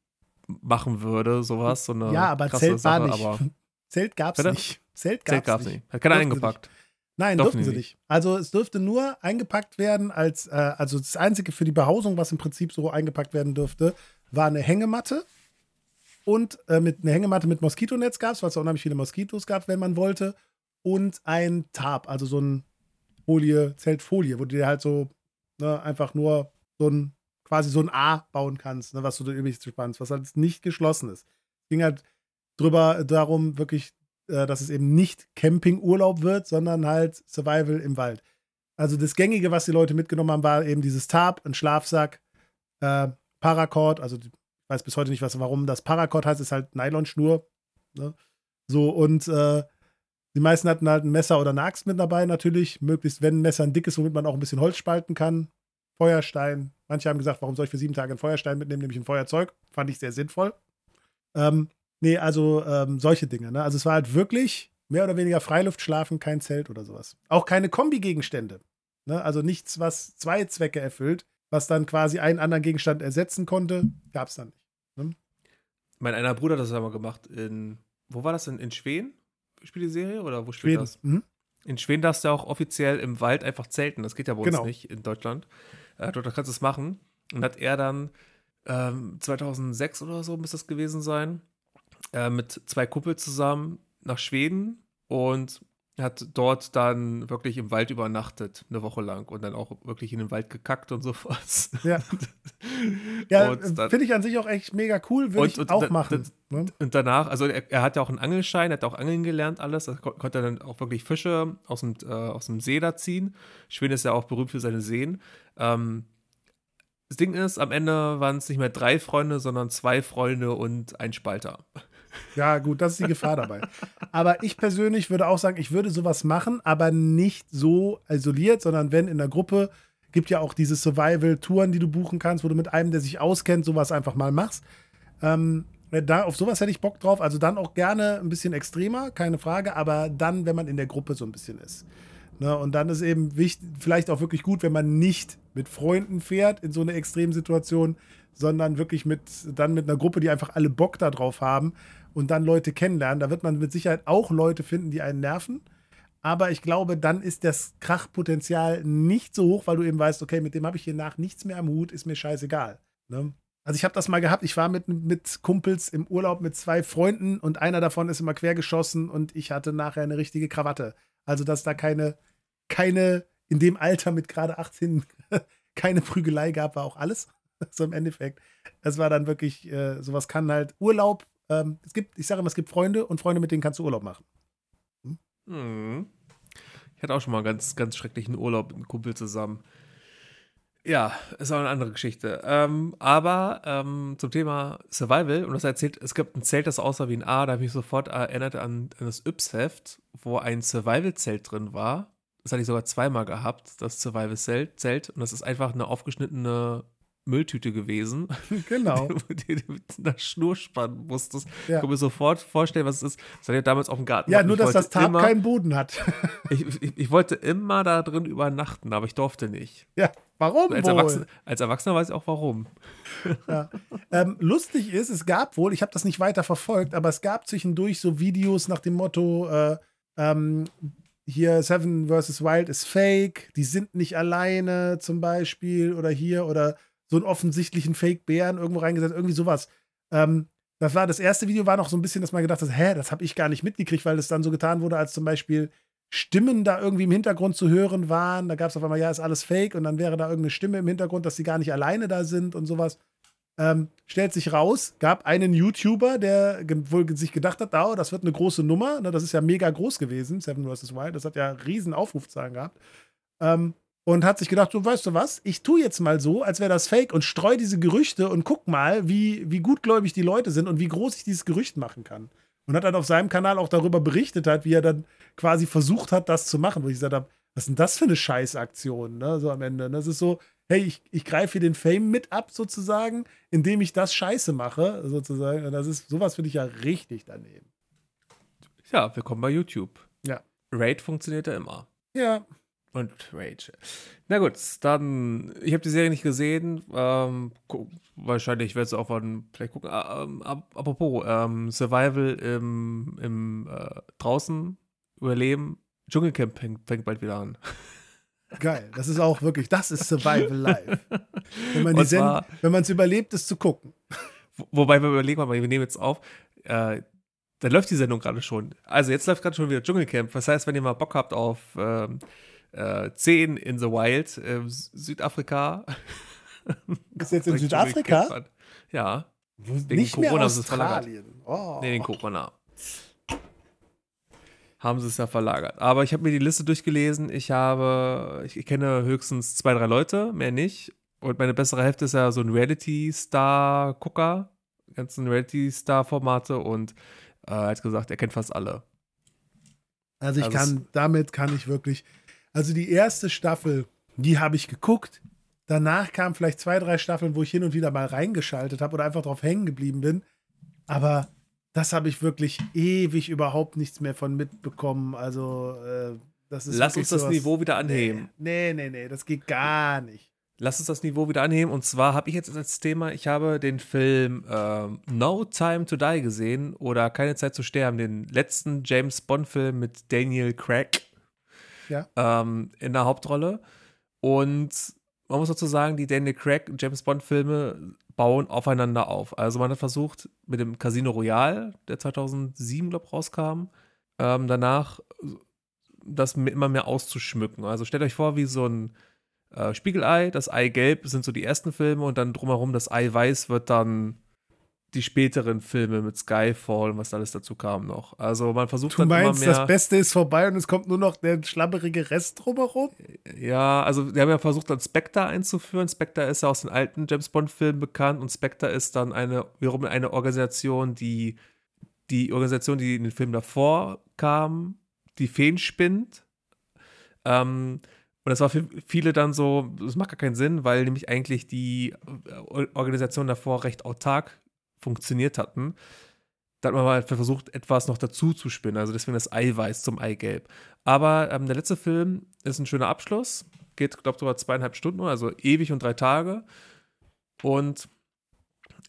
machen würde, sowas. So eine ja, aber Zelt Sache, war nicht. Aber <laughs> Zelt gab es nicht. Zelt gab es nicht. nicht. Hat keiner eingepackt. Nein, Doch dürften sie nicht. Also es dürfte nur eingepackt werden als, äh, also das Einzige für die Behausung, was im Prinzip so eingepackt werden dürfte, war eine Hängematte. Und äh, mit einer Hängematte mit Moskitonetz gab es, weil es unheimlich viele Moskitos gab, wenn man wollte. Und ein Tarp, also so ein Folie, Zeltfolie, wo du dir halt so ne, einfach nur so ein, quasi so ein A bauen kannst, ne, was du da üblich spannst, was halt nicht geschlossen ist. Es ging halt drüber darum, wirklich äh, dass es eben nicht Campingurlaub wird, sondern halt Survival im Wald. Also das Gängige, was die Leute mitgenommen haben, war eben dieses Tarp, ein Schlafsack, äh, Paracord, also ich weiß bis heute nicht, was, warum das Paracord heißt, ist halt Nylonschnur. Ne? So, und äh, die meisten hatten halt ein Messer oder eine Axt mit dabei, natürlich. Möglichst, wenn ein Messer ein dickes, womit man auch ein bisschen Holz spalten kann. Feuerstein. Manche haben gesagt, warum soll ich für sieben Tage einen Feuerstein mitnehmen, nämlich ein Feuerzeug. Fand ich sehr sinnvoll. Ähm, Nee, also ähm, solche Dinge. Ne? Also es war halt wirklich mehr oder weniger Freiluftschlafen, kein Zelt oder sowas. Auch keine Kombi-Gegenstände. Ne? Also nichts, was zwei Zwecke erfüllt, was dann quasi einen anderen Gegenstand ersetzen konnte, gab es dann nicht. Ne? Mein einer Bruder hat das einmal gemacht in, wo war das denn? In Schweden? Spielt die Serie oder wo steht Schweden. das? Mhm. In Schweden darfst du auch offiziell im Wald einfach zelten. Das geht ja bei uns genau. nicht in Deutschland. Äh, dort kannst du es machen. Und hat er dann ähm, 2006 oder so, muss das gewesen sein, äh, mit zwei Kumpels zusammen nach Schweden und hat dort dann wirklich im Wald übernachtet, eine Woche lang und dann auch wirklich in den Wald gekackt und sowas. Ja, <laughs> ja finde ich an sich auch echt mega cool, würde ich und auch machen. Ne? Und danach, also er, er, hat ja auch einen Angelschein, hat auch Angeln gelernt, alles. Da konnte er dann auch wirklich Fische aus dem, äh, aus dem See da ziehen. Schweden ist ja auch berühmt für seine Seen. Ähm, das Ding ist, am Ende waren es nicht mehr drei Freunde, sondern zwei Freunde und ein Spalter. Ja, gut, das ist die Gefahr dabei. Aber ich persönlich würde auch sagen, ich würde sowas machen, aber nicht so isoliert, sondern wenn in der Gruppe, gibt ja auch diese Survival-Touren, die du buchen kannst, wo du mit einem, der sich auskennt, sowas einfach mal machst. Ähm, da, auf sowas hätte ich Bock drauf. Also dann auch gerne ein bisschen extremer, keine Frage, aber dann, wenn man in der Gruppe so ein bisschen ist. Ne, und dann ist eben wichtig, vielleicht auch wirklich gut, wenn man nicht mit Freunden fährt in so eine Extremsituation, sondern wirklich mit, dann mit einer Gruppe, die einfach alle Bock darauf haben und dann Leute kennenlernen. Da wird man mit Sicherheit auch Leute finden, die einen nerven. Aber ich glaube, dann ist das Krachpotenzial nicht so hoch, weil du eben weißt, okay, mit dem habe ich hier nach nichts mehr am Hut, ist mir scheißegal. Ne? Also ich habe das mal gehabt, ich war mit, mit Kumpels im Urlaub mit zwei Freunden und einer davon ist immer quergeschossen und ich hatte nachher eine richtige Krawatte. Also dass da keine, keine, in dem Alter mit gerade 18 <laughs> keine Prügelei gab, war auch alles. <laughs> So im Endeffekt. Es war dann wirklich, äh, sowas kann halt Urlaub, ähm, es gibt, ich sage immer, es gibt Freunde und Freunde, mit denen kannst du Urlaub machen. Hm? Hm. Ich hatte auch schon mal einen ganz, ganz schrecklichen Urlaub mit einem Kumpel zusammen. Ja, ist auch eine andere Geschichte. Ähm, aber ähm, zum Thema Survival, und das erzählt, es gibt ein Zelt, das aussah wie ein A, da habe ich mich sofort erinnert an, an das Yps-Heft, wo ein Survival-Zelt drin war. Das hatte ich sogar zweimal gehabt, das Survival-Zelt. Und das ist einfach eine aufgeschnittene Mülltüte gewesen. <laughs> Genau. <laughs> die du mit einer Schnur spannen musstest. Ja. Ich kann mir sofort vorstellen, was es ist. Das hatte ich damals auf dem Garten. Ja, nur, dass das Tarp immer, keinen Boden hat. <laughs> ich, ich, ich, wollte immer da drin übernachten, aber ich durfte nicht. Ja, warum als, Erwachsener, als Erwachsener weiß ich auch warum. Ja. Ähm, lustig ist, es gab wohl, ich habe das nicht weiter verfolgt, aber es gab zwischendurch so Videos nach dem Motto, äh, ähm, hier Seven vs. Wild ist fake, die sind nicht alleine zum Beispiel oder hier oder so einen offensichtlichen Fake-Bären irgendwo reingesetzt, irgendwie sowas. Ähm, das war das erste Video, war noch so ein bisschen, dass man gedacht hat, hä, das habe ich gar nicht mitgekriegt, weil es dann so getan wurde, als zum Beispiel Stimmen da irgendwie im Hintergrund zu hören waren. Da gab es auf einmal, ja, ist alles fake und dann wäre da irgendeine Stimme im Hintergrund, dass sie gar nicht alleine da sind und sowas. Ähm, stellt sich raus, gab einen YouTuber, der wohl sich gedacht hat, oh, das wird eine große Nummer. Ne, das ist ja mega groß gewesen, Seven vs. Wild. Das hat ja riesen Aufrufzahlen gehabt. Ähm, und hat sich gedacht, du weißt du was, ich tue jetzt mal so, als wäre das Fake und streue diese Gerüchte und guck mal, wie, wie gutgläubig die Leute sind und wie groß ich dieses Gerücht machen kann. Und hat dann auf seinem Kanal auch darüber berichtet hat, wie er dann quasi versucht hat, das zu machen, wo ich gesagt habe, was ist denn das für eine Scheißaktion, ne, so am Ende. Das ist so, hey, ich, ich greife hier den Fame mit ab, sozusagen, indem ich das Scheiße mache, sozusagen. Und das ist, sowas finde ich ja richtig daneben. Ja, willkommen bei YouTube. Ja. Raid funktioniert ja immer. Ja, und Rage. Na gut, dann, ich habe die Serie nicht gesehen. Ähm, wahrscheinlich werde ich auch mal vielleicht gucken. Ah, ähm, apropos, ähm, Survival im, im äh, draußen überleben. Dschungelcamp fängt, fängt bald wieder an. <laughs> Geil, das ist auch wirklich, das ist Survival Live. Wenn man es überlebt, ist zu gucken. <laughs> Wobei wir überlegen, mal, wir nehmen jetzt auf. Äh, da läuft die Sendung gerade schon. Also jetzt läuft gerade schon wieder Dschungelcamp. Das heißt, wenn ihr mal Bock habt auf ähm, äh, 10 in the Wild, äh, Südafrika. <laughs> Ist jetzt in Südafrika? Ja. Wegen Nicht Corona mehr Australien. Oh. Nee, wegen Corona. Haben sie es ja verlagert. Aber ich habe mir die Liste durchgelesen. Ich habe, ich, kenne höchstens zwei, drei Leute, mehr nicht. Und meine bessere Hälfte ist ja so ein Reality-Star-Gucker, ganzen Reality-Star-Formate und äh, er hat gesagt, er kennt fast alle. Also ich also kann, damit kann ich wirklich, also die erste Staffel, die habe ich geguckt. Danach kamen vielleicht zwei, drei Staffeln, wo ich hin und wieder mal reingeschaltet habe oder einfach drauf hängen geblieben bin. Aber das habe ich wirklich ewig überhaupt nichts mehr von mitbekommen. Also, äh, das ist. Lass uns das sowas, Niveau wieder anheben. Nee, nee, nee, das geht gar nicht. Lass uns das Niveau wieder anheben. Und zwar habe ich jetzt als Thema, ich habe den Film äh, No Time to Die gesehen oder Keine Zeit zu sterben, den letzten James Bond-Film mit Daniel Craig ja. ähm, in der Hauptrolle. Und man muss dazu sagen, die Daniel Craig James Bond-Filme bauen aufeinander auf. Also man hat versucht, mit dem Casino Royale, der 2007, glaube ich, rauskam, ähm, danach das immer mehr auszuschmücken. Also stellt euch vor, wie so ein äh, Spiegelei, das Eigelb sind so die ersten Filme und dann drumherum das Eiweiß wird dann die späteren Filme mit Skyfall und was alles dazu kam noch. Also man versucht du dann meinst, immer mehr. das Beste ist vorbei und es kommt nur noch der schlabberige Rest drumherum? Ja, also wir haben ja versucht, dann Spectre einzuführen. Spectre ist ja aus den alten James Bond-Filmen bekannt und Spectre ist dann eine, wiederum eine Organisation, die die Organisation, die in den Filmen davor kam, die Feen spinnt. Ähm, und das war für viele dann so, das macht gar keinen Sinn, weil nämlich eigentlich die Organisation davor recht autark funktioniert hatten. Da hat man mal versucht, etwas noch dazu zu spinnen. Also deswegen das Eiweiß zum Eigelb. Aber ähm, der letzte Film ist ein schöner Abschluss. Geht, glaube ich, sogar zweieinhalb Stunden, also ewig und drei Tage. Und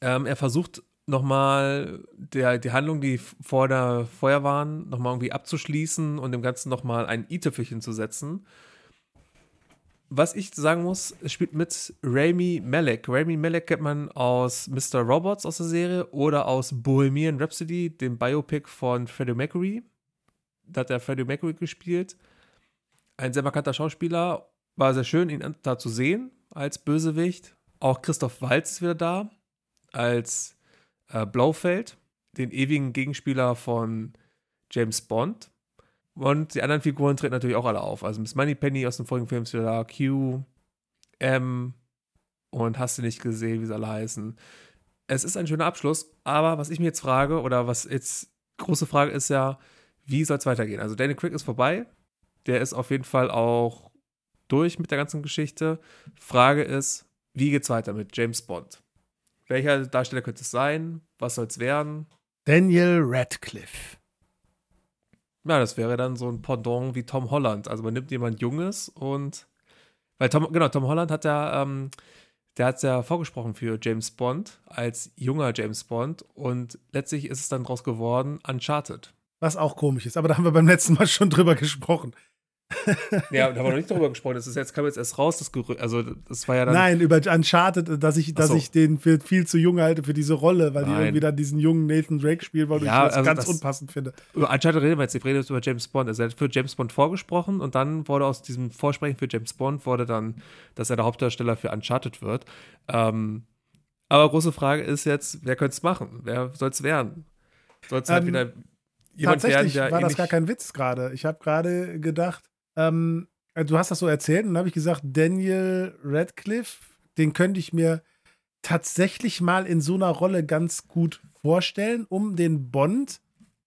ähm, er versucht nochmal die Handlung, die vor der Feuer waren, nochmal irgendwie abzuschließen und dem Ganzen nochmal ein i-Tüpfelchen zu setzen. Was ich sagen muss, spielt mit Rami Malek. Rami Malek kennt man aus Mr. Robots aus der Serie oder aus Bohemian Rhapsody, dem Biopic von Freddie Mercury. Da hat er Freddie Mercury gespielt. Ein sehr markanter Schauspieler. War sehr schön, ihn da zu sehen als Bösewicht. Auch Christoph Waltz ist wieder da als äh, Blaufeld, den ewigen Gegenspieler von James Bond. Und die anderen Figuren treten natürlich auch alle auf. Also Miss Moneypenny aus dem vorigen Film ist wieder da, Q, M und hast du nicht gesehen, wie sie alle heißen. Es ist ein schöner Abschluss, aber was ich mir jetzt frage, oder was jetzt große Frage ist ja, wie soll es weitergehen? Also Daniel Craig ist vorbei. Der ist auf jeden Fall auch durch mit der ganzen Geschichte. Frage ist, wie geht's weiter mit James Bond? Welcher Darsteller könnte es sein? Was soll es werden? Daniel Radcliffe. Ja, das wäre dann so ein Pendant wie Tom Holland. Also man nimmt jemand Junges und weil Tom, genau, Tom Holland hat ja, ähm, der hat ja vorgesprochen für James Bond als junger James Bond und letztlich ist es dann draus geworden Uncharted. Was auch komisch ist, aber da haben wir beim letzten Mal schon drüber gesprochen. Ja, da haben wir noch nicht drüber gesprochen. Das ist jetzt kam jetzt erst raus, das Gerücht. Also das war ja dann. Nein, über Uncharted, dass ich, dass so. ich den für viel zu jung halte für diese Rolle, weil Nein. die irgendwie dann diesen jungen Nathan Drake spielen, weil ja, ich das also ganz das, unpassend finde. Über Uncharted reden wir jetzt, wir reden jetzt über James Bond. Also er hat für James Bond vorgesprochen und dann wurde aus diesem Vorsprechen für James Bond wurde dann, dass er der Hauptdarsteller für Uncharted wird. Ähm, aber große Frage ist jetzt, wer könnte es machen? Wer soll es werden? Soll es halt ähm, wieder jemand Tatsächlich werden, der war das gar kein Witz gerade. Ich habe gerade gedacht, ähm, äh, du hast das so erzählt und dann habe ich gesagt, Daniel Radcliffe, den könnte ich mir tatsächlich mal in so einer Rolle ganz gut vorstellen, um den Bond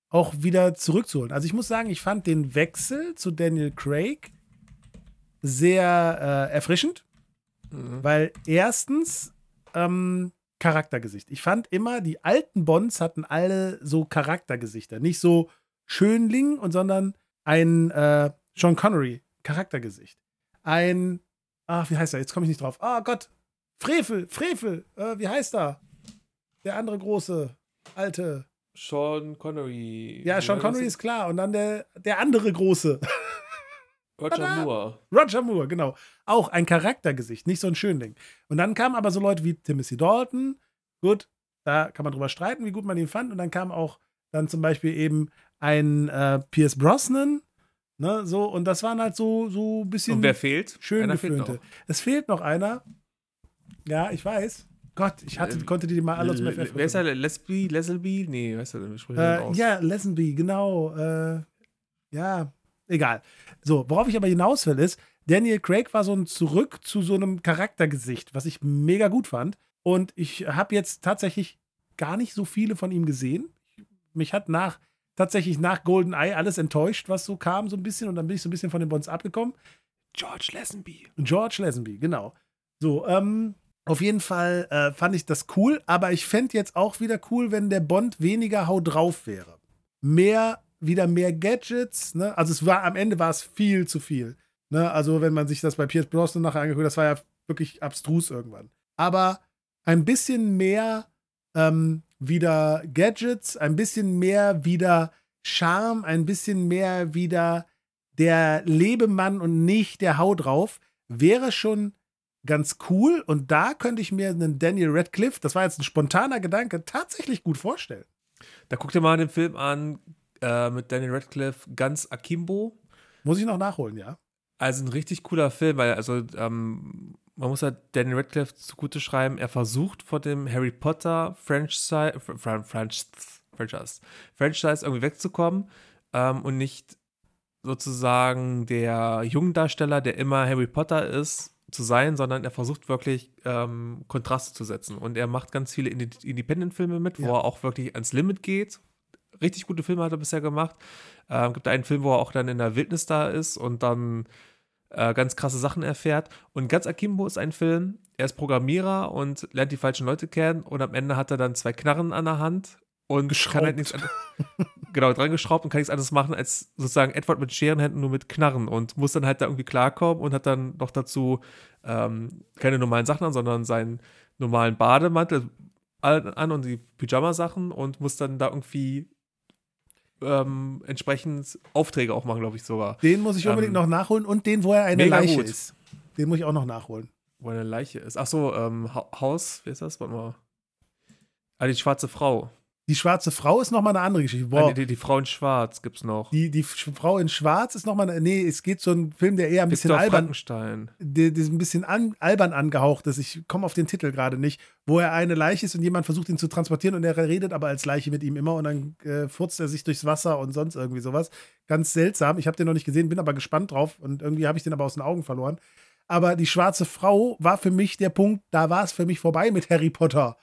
auch wieder zurückzuholen. Also ich muss sagen, ich fand den Wechsel zu Daniel Craig sehr äh, erfrischend, mhm. weil erstens ähm, Charaktergesicht. Ich fand immer, die alten Bonds hatten alle so Charaktergesichter. Nicht so Schönling, und sondern ein äh, Sean Connery, Charaktergesicht. Ein, ach, wie heißt er? Jetzt komme ich nicht drauf. Ah oh Gott, Frevel, Frevel, äh, wie heißt er? Der andere große, alte. Sean Connery. Ja, Sean Connery ist klar. Und dann der, der andere große. <laughs> Roger Moore. Roger Moore, genau. Auch ein Charaktergesicht, nicht so ein Schönding. Und dann kamen aber so Leute wie Timothy Dalton. Gut, da kann man drüber streiten, wie gut man ihn fand. Und dann kam auch dann zum Beispiel eben ein äh, Pierce Brosnan, Ne, so, und das waren halt so, so ein bisschen. Und wer fehlt? Schön gefilmte. Es fehlt noch einer. Ja, ich weiß. Gott, ich hatte, ähm, konnte die mal alle zum FF. Wer ist der? Lesby? Leslie? Nee, weißt du, spricht äh, Ja, Leslie, genau. Äh, ja, egal. So, worauf ich aber hinaus will, ist, Daniel Craig war so ein Zurück zu so einem Charaktergesicht, was ich mega gut fand. Und ich habe jetzt tatsächlich gar nicht so viele von ihm gesehen. Mich hat nach tatsächlich nach GoldenEye alles enttäuscht, was so kam, so ein bisschen. Und dann bin ich so ein bisschen von den Bonds abgekommen. George Lazenby. George Lazenby, genau. So, ähm, auf jeden Fall äh, fand ich das cool, aber ich fände jetzt auch wieder cool, wenn der Bond weniger Hau drauf wäre. Mehr, wieder mehr Gadgets, ne? Also es war, am Ende war es viel zu viel. Ne? Also, wenn man sich das bei Pierce Brosnan nachher angeguckt, das war ja wirklich abstrus irgendwann. Aber ein bisschen mehr ähm, wieder Gadgets, ein bisschen mehr wieder Charme, ein bisschen mehr wieder der Lebemann und nicht der Hau drauf, wäre schon ganz cool. Und da könnte ich mir einen Daniel Radcliffe, das war jetzt ein spontaner Gedanke, tatsächlich gut vorstellen. Da guck dir mal den Film an äh, mit Daniel Radcliffe, ganz Akimbo. Muss ich noch nachholen, ja. Also ein richtig cooler Film, weil also ähm, man muss halt Daniel Radcliffe zugute schreiben, er versucht vor dem Harry Potter Franchise, Franchise, Franchise, Franchise irgendwie wegzukommen ähm, und nicht sozusagen der Jungdarsteller, der immer Harry Potter ist, zu sein, sondern er versucht wirklich ähm, Kontraste zu setzen. Und er macht ganz viele Independent-Filme mit, ja. wo er auch wirklich ans Limit geht. Richtig gute Filme hat er bisher gemacht. Ähm, gibt einen Film, wo er auch dann in der Wildnis da ist und dann äh, ganz krasse Sachen erfährt. Und ganz Akimbo ist ein Film, er ist Programmierer und lernt die falschen Leute kennen und am Ende hat er dann zwei Knarren an der Hand und kann halt nichts <laughs> genau dran geschraubt und kann nichts anderes machen als sozusagen Edward mit Scherenhänden nur mit Knarren und muss dann halt da irgendwie klarkommen und hat dann noch dazu ähm, keine normalen Sachen an, sondern seinen normalen Bademantel an und die Pyjama-Sachen und muss dann da irgendwie ähm, entsprechend Aufträge auch machen, glaube ich sogar. Den muss ich unbedingt ähm, noch nachholen und den, wo er eine Leiche gut. ist. den muss ich auch noch nachholen. Wo eine Leiche ist. Ach so, ähm, Haus, wie ist das? Warte mal. Ah, die schwarze Frau. Die schwarze Frau ist nochmal eine andere Geschichte. Boah. Die, die, die, Frau in Schwarz gibt's noch. Die, die Frau in Schwarz ist nochmal. Nee, es geht so ein Film, der eher ein bisschen albern. Frankenstein. Der, der ist ein bisschen an, albern angehaucht ist. Ich komme auf den Titel gerade nicht. Wo er eine Leiche ist und jemand versucht ihn zu transportieren und er redet aber als Leiche mit ihm immer und dann äh, furzt er sich durchs Wasser und sonst irgendwie sowas. Ganz seltsam. Ich habe den noch nicht gesehen, bin aber gespannt drauf und irgendwie habe ich den aber aus den Augen verloren. Aber die schwarze Frau war für mich der Punkt, da war es für mich vorbei mit Harry Potter.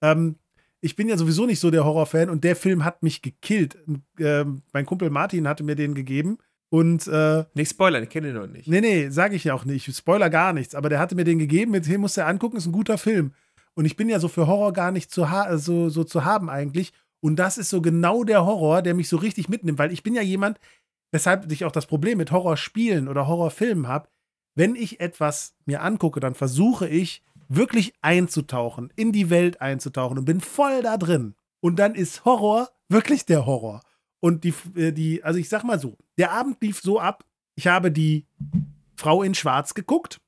Ähm, ich bin ja sowieso nicht so der Horrorfan und der Film hat mich gekillt. Ähm, mein Kumpel Martin hatte mir den gegeben. Und äh, nicht spoilern, ich kenne den noch nicht. Nee, nee, sage ich ja auch nicht. Ich spoiler gar nichts, aber der hatte mir den gegeben, mit dem musst du angucken, ist ein guter Film. Und ich bin ja so für Horror gar nicht zu so, so zu haben eigentlich. Und das ist so genau der Horror, der mich so richtig mitnimmt, weil ich bin ja jemand, weshalb ich auch das Problem mit Horrorspielen oder Horrorfilmen habe. Wenn ich etwas mir angucke, dann versuche ich, wirklich einzutauchen, in die Welt einzutauchen und bin voll da drin. Und dann ist Horror wirklich der Horror. Und die, äh, die, also ich sag mal so, der Abend lief so ab, ich habe die Frau in Schwarz geguckt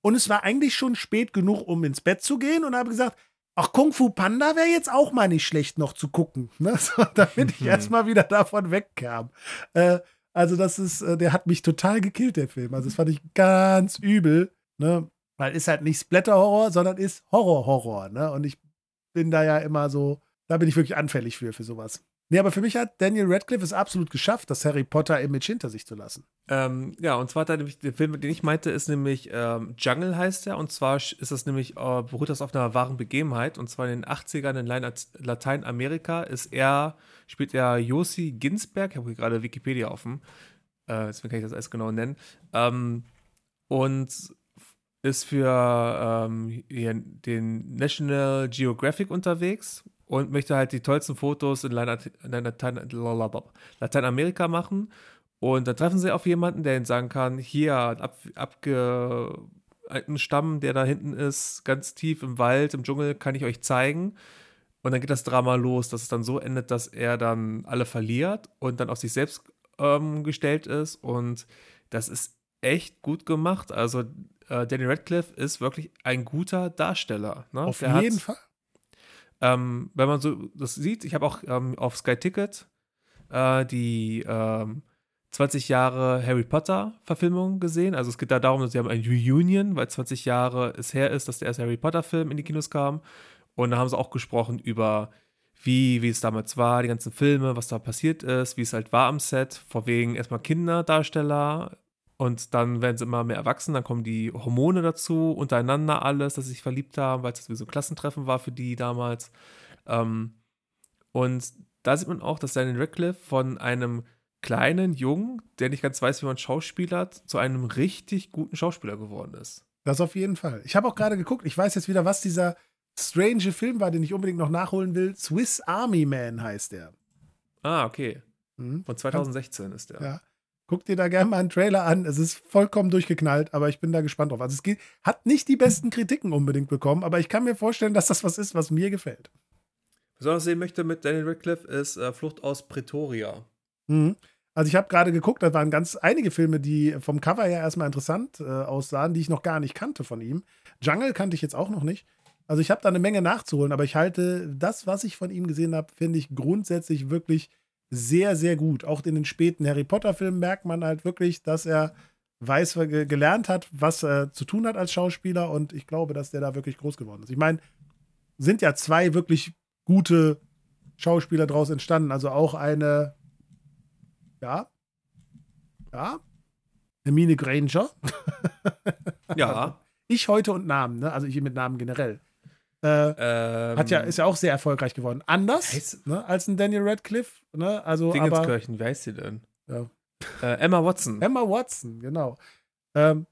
und es war eigentlich schon spät genug, um ins Bett zu gehen und habe gesagt, ach, Kung Fu Panda wäre jetzt auch mal nicht schlecht noch zu gucken, <laughs> ne? so, damit ich mhm. erstmal wieder davon wegkam. Äh, also das ist, äh, der hat mich total gekillt, der Film. Also das fand ich ganz übel. Ne? Weil ist halt nicht Splatter-Horror, sondern ist Horror-Horror. Ne? Und ich bin da ja immer so, da bin ich wirklich anfällig für, für sowas. Nee, aber für mich hat Daniel Radcliffe es absolut geschafft, das Harry Potter-Image hinter sich zu lassen. Ähm, ja, und zwar hat er nämlich, der Film, den ich meinte, ist nämlich ähm, Jungle heißt er. Und zwar ist das nämlich, äh, beruht das auf einer wahren Begebenheit. Und zwar in den 80ern in Lateinamerika ist er, spielt er Josi Ginsberg, ich habe hier gerade Wikipedia offen, äh, deswegen kann ich das alles genau nennen. Ähm, und ist für ähm, den National Geographic unterwegs und möchte halt die tollsten Fotos in Lateinamerika machen. Und dann treffen sie auf jemanden, der ihnen sagen kann, hier, ab, abgealten Stamm, der da hinten ist, ganz tief im Wald, im Dschungel, kann ich euch zeigen. Und dann geht das Drama los, dass es dann so endet, dass er dann alle verliert und dann auf sich selbst ähm, gestellt ist. Und das ist echt gut gemacht. Also äh, Danny Radcliffe ist wirklich ein guter Darsteller. Ne? Auf Der jeden hat, Fall. Ähm, wenn man so das sieht, ich habe auch ähm, auf Sky Ticket äh, die ähm, 20 Jahre Harry Potter Verfilmung gesehen. Also es geht da darum, dass sie haben ein Reunion, weil 20 Jahre es her ist, dass der erste Harry Potter Film in die Kinos kam. Und da haben sie auch gesprochen über wie, wie es damals war, die ganzen Filme, was da passiert ist, wie es halt war am Set, vor wegen erstmal Kinderdarsteller, und dann werden sie immer mehr erwachsen, dann kommen die Hormone dazu, untereinander alles, dass sie sich verliebt haben, weil es wie so ein Klassentreffen war für die damals. Ähm, und da sieht man auch, dass Daniel Radcliffe von einem kleinen Jungen, der nicht ganz weiß, wie man schauspielert, zu einem richtig guten Schauspieler geworden ist. Das auf jeden Fall. Ich habe auch gerade geguckt, ich weiß jetzt wieder, was dieser strange Film war, den ich unbedingt noch nachholen will. Swiss Army Man heißt der. Ah, okay. Mhm. Von 2016 ist der. Ja. Guck dir da gerne mal einen Trailer an. Es ist vollkommen durchgeknallt, aber ich bin da gespannt drauf. Also es geht, hat nicht die besten Kritiken unbedingt bekommen, aber ich kann mir vorstellen, dass das was ist, was mir gefällt. Was ich noch sehen möchte mit Daniel Radcliffe ist äh, Flucht aus Pretoria. Mhm. Also ich habe gerade geguckt, da waren ganz einige Filme, die vom Cover her erstmal interessant äh, aussahen, die ich noch gar nicht kannte von ihm. Jungle kannte ich jetzt auch noch nicht. Also ich habe da eine Menge nachzuholen, aber ich halte das, was ich von ihm gesehen habe, finde ich grundsätzlich wirklich sehr, sehr gut. Auch in den späten Harry Potter-Filmen merkt man halt wirklich, dass er weiß, gelernt hat, was er zu tun hat als Schauspieler und ich glaube, dass der da wirklich groß geworden ist. Ich meine, sind ja zwei wirklich gute Schauspieler draus entstanden. Also auch eine, ja, ja, Hermine Granger. ja. <laughs> Ich heute und Namen, ne? Also ich mit Namen generell. Äh, ähm, hat ja, ist ja auch sehr erfolgreich geworden. Anders heißt, ne, als ein Daniel Radcliffe. Ne? Also, Dingenskirchen, wie heißt sie denn? Ja. Äh, Emma Watson. Emma Watson, genau. Ähm,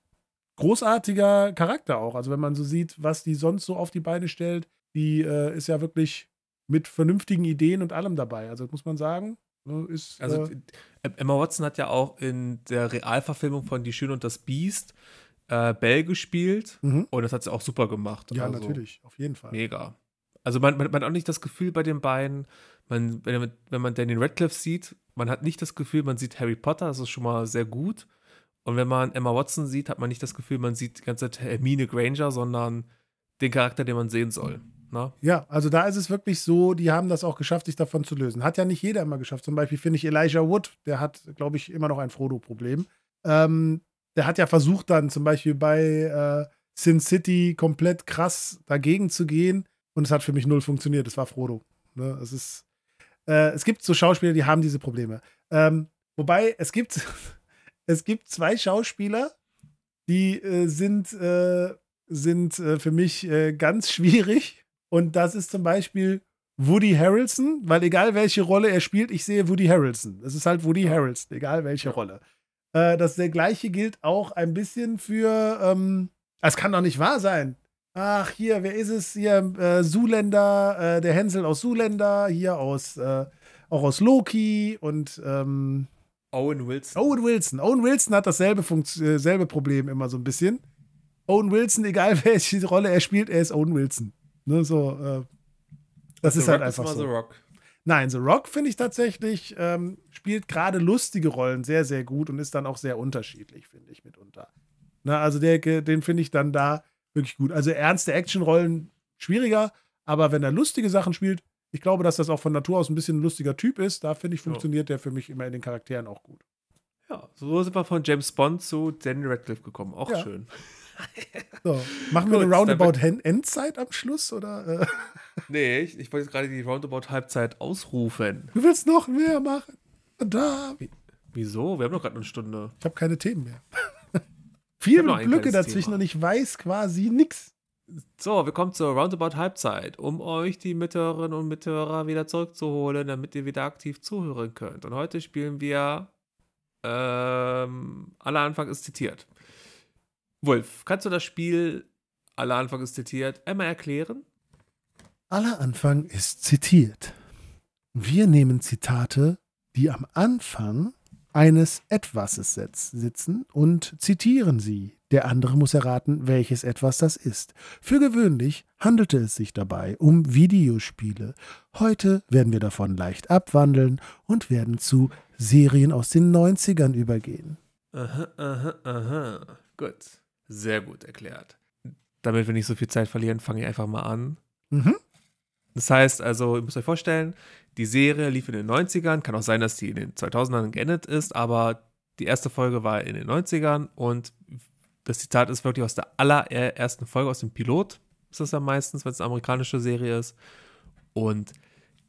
großartiger Charakter auch. Also wenn man so sieht, was die sonst so auf die Beine stellt, die äh, ist ja wirklich mit vernünftigen Ideen und allem dabei. Also muss man sagen, ne, ist. Also äh, Emma Watson hat ja auch in der Realverfilmung von Die Schöne und das Biest äh, Bell gespielt mhm. und das hat sie auch super gemacht. Ja, also, natürlich, auf jeden Fall. Mega. Also man, man, man, hat auch nicht das Gefühl bei den beiden, man, wenn, man, wenn man Daniel Radcliffe sieht, man hat nicht das Gefühl, man sieht Harry Potter, das ist schon mal sehr gut. Und wenn man Emma Watson sieht, hat man nicht das Gefühl, man sieht die ganze Zeit Hermine Granger, sondern den Charakter, den man sehen soll. Na? Ja, also da ist es wirklich so, die haben das auch geschafft, sich davon zu lösen. Hat ja nicht jeder immer geschafft. Zum Beispiel finde ich Elijah Wood, der hat, glaube ich, immer noch ein Frodo-Problem. Ähm, der hat ja versucht dann zum Beispiel bei äh, Sin City komplett krass dagegen zu gehen und es hat für mich null funktioniert. Es war Frodo. Ne? Es ist, äh, es gibt so Schauspieler, die haben diese Probleme. Ähm, wobei es gibt, <laughs> es gibt zwei Schauspieler, die äh, sind, äh, sind äh, für mich äh, ganz schwierig. Und das ist zum Beispiel Woody Harrelson, weil egal welche Rolle er spielt, ich sehe Woody Harrelson. Es ist halt Woody Harrelson, egal welche Rolle. Äh, das der gleiche gilt auch ein bisschen für, ähm, es kann doch nicht wahr sein. Ach, hier, wer ist es? Hier, äh, Zuländer, äh, der Hänsel aus Zuländer, hier aus, äh, auch aus Loki und ähm, Owen Wilson. Owen Wilson. Owen Wilson hat dasselbe Funkt äh, selbe Problem immer so ein bisschen. Owen Wilson, egal <laughs> welche Rolle er spielt, er ist Owen Wilson. Ne, so, äh, das The ist halt Rock einfach mal so. The Rock. Nein, The Rock finde ich tatsächlich, ähm, spielt gerade lustige Rollen sehr, sehr gut und ist dann auch sehr unterschiedlich, finde ich, mitunter. Na, also der, den finde ich dann da wirklich gut. Also ernste Actionrollen schwieriger, aber wenn er lustige Sachen spielt, ich glaube, dass das auch von Natur aus ein bisschen ein lustiger Typ ist, da finde ich, funktioniert der für mich immer in den Charakteren auch gut. Ja, so sind wir von James Bond zu Danny Radcliffe gekommen. Auch Ja. schön. <laughs> So, machen wir Gut, eine Roundabout dann Hen- Endzeit am Schluss oder? Äh, <laughs> Nee, ich, ich wollte jetzt gerade die Roundabout-Halbzeit ausrufen. du willst noch mehr machen? Verdammt. Wieso? Wir haben doch gerade eine Stunde. Ich habe keine Themen mehr. <laughs> Viele hab noch ein Lücke kleines dazwischen Thema. und ich weiß quasi nichts. So, wir kommen zur Roundabout-Halbzeit, um euch die Mithörerinnen und Mithörer wieder zurückzuholen, damit ihr wieder aktiv zuhören könnt. Und heute spielen wir ähm, Aller Anfang ist zitiert. Wolf, kannst du das Spiel Aller Anfang ist zitiert einmal erklären? Aller Anfang ist zitiert. Wir nehmen Zitate, die am Anfang eines Etwases sitzen und zitieren sie. Der andere muss erraten, welches Etwas das ist. Für gewöhnlich handelte es sich dabei um Videospiele. Heute werden wir davon leicht abwandeln und werden zu Serien aus den 90ern übergehen. Aha, aha, aha. Gut. Sehr gut erklärt. Damit wir nicht so viel Zeit verlieren, fange ich einfach mal an. Mhm. Das heißt also, ihr müsst euch vorstellen, die Serie lief in den 90ern. Kann auch sein, dass die in den 2000ern geendet ist, aber die erste Folge war in den 90ern und das Zitat ist wirklich aus der allerersten Folge, aus dem Pilot ist das ja meistens, wenn es eine amerikanische Serie ist. Und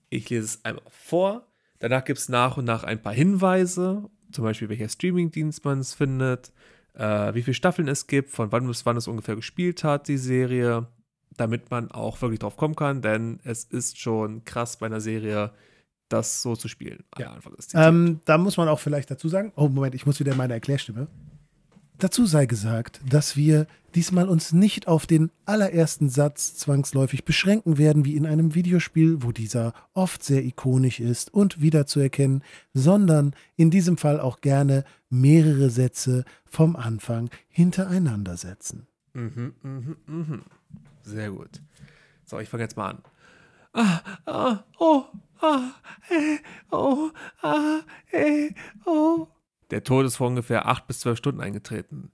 ich lese es einmal vor. Danach gibt es nach und nach ein paar Hinweise, zum Beispiel welcher Streamingdienst man es findet, äh, wie viele Staffeln es gibt, von wann bis wann es ungefähr gespielt hat, die Serie, damit man auch wirklich drauf kommen kann, denn es ist schon krass bei einer Serie, das so zu spielen. Ja. Anfang ist. Ähm, da muss man auch vielleicht dazu sagen, oh Moment, ich muss wieder in meine Erklärstimme. Dazu sei gesagt, dass wir diesmal uns nicht auf den allerersten Satz zwangsläufig beschränken werden, wie in einem Videospiel, wo dieser oft sehr ikonisch ist und wiederzuerkennen, sondern in diesem Fall auch gerne mehrere Sätze vom Anfang hintereinander setzen. Mhm, mhm, mhm. Sehr gut. So, ich fange jetzt mal an. Ah, ah, oh, ah, eh, oh, ah, eh, oh. Der Tod ist vor ungefähr acht bis zwölf Stunden eingetreten.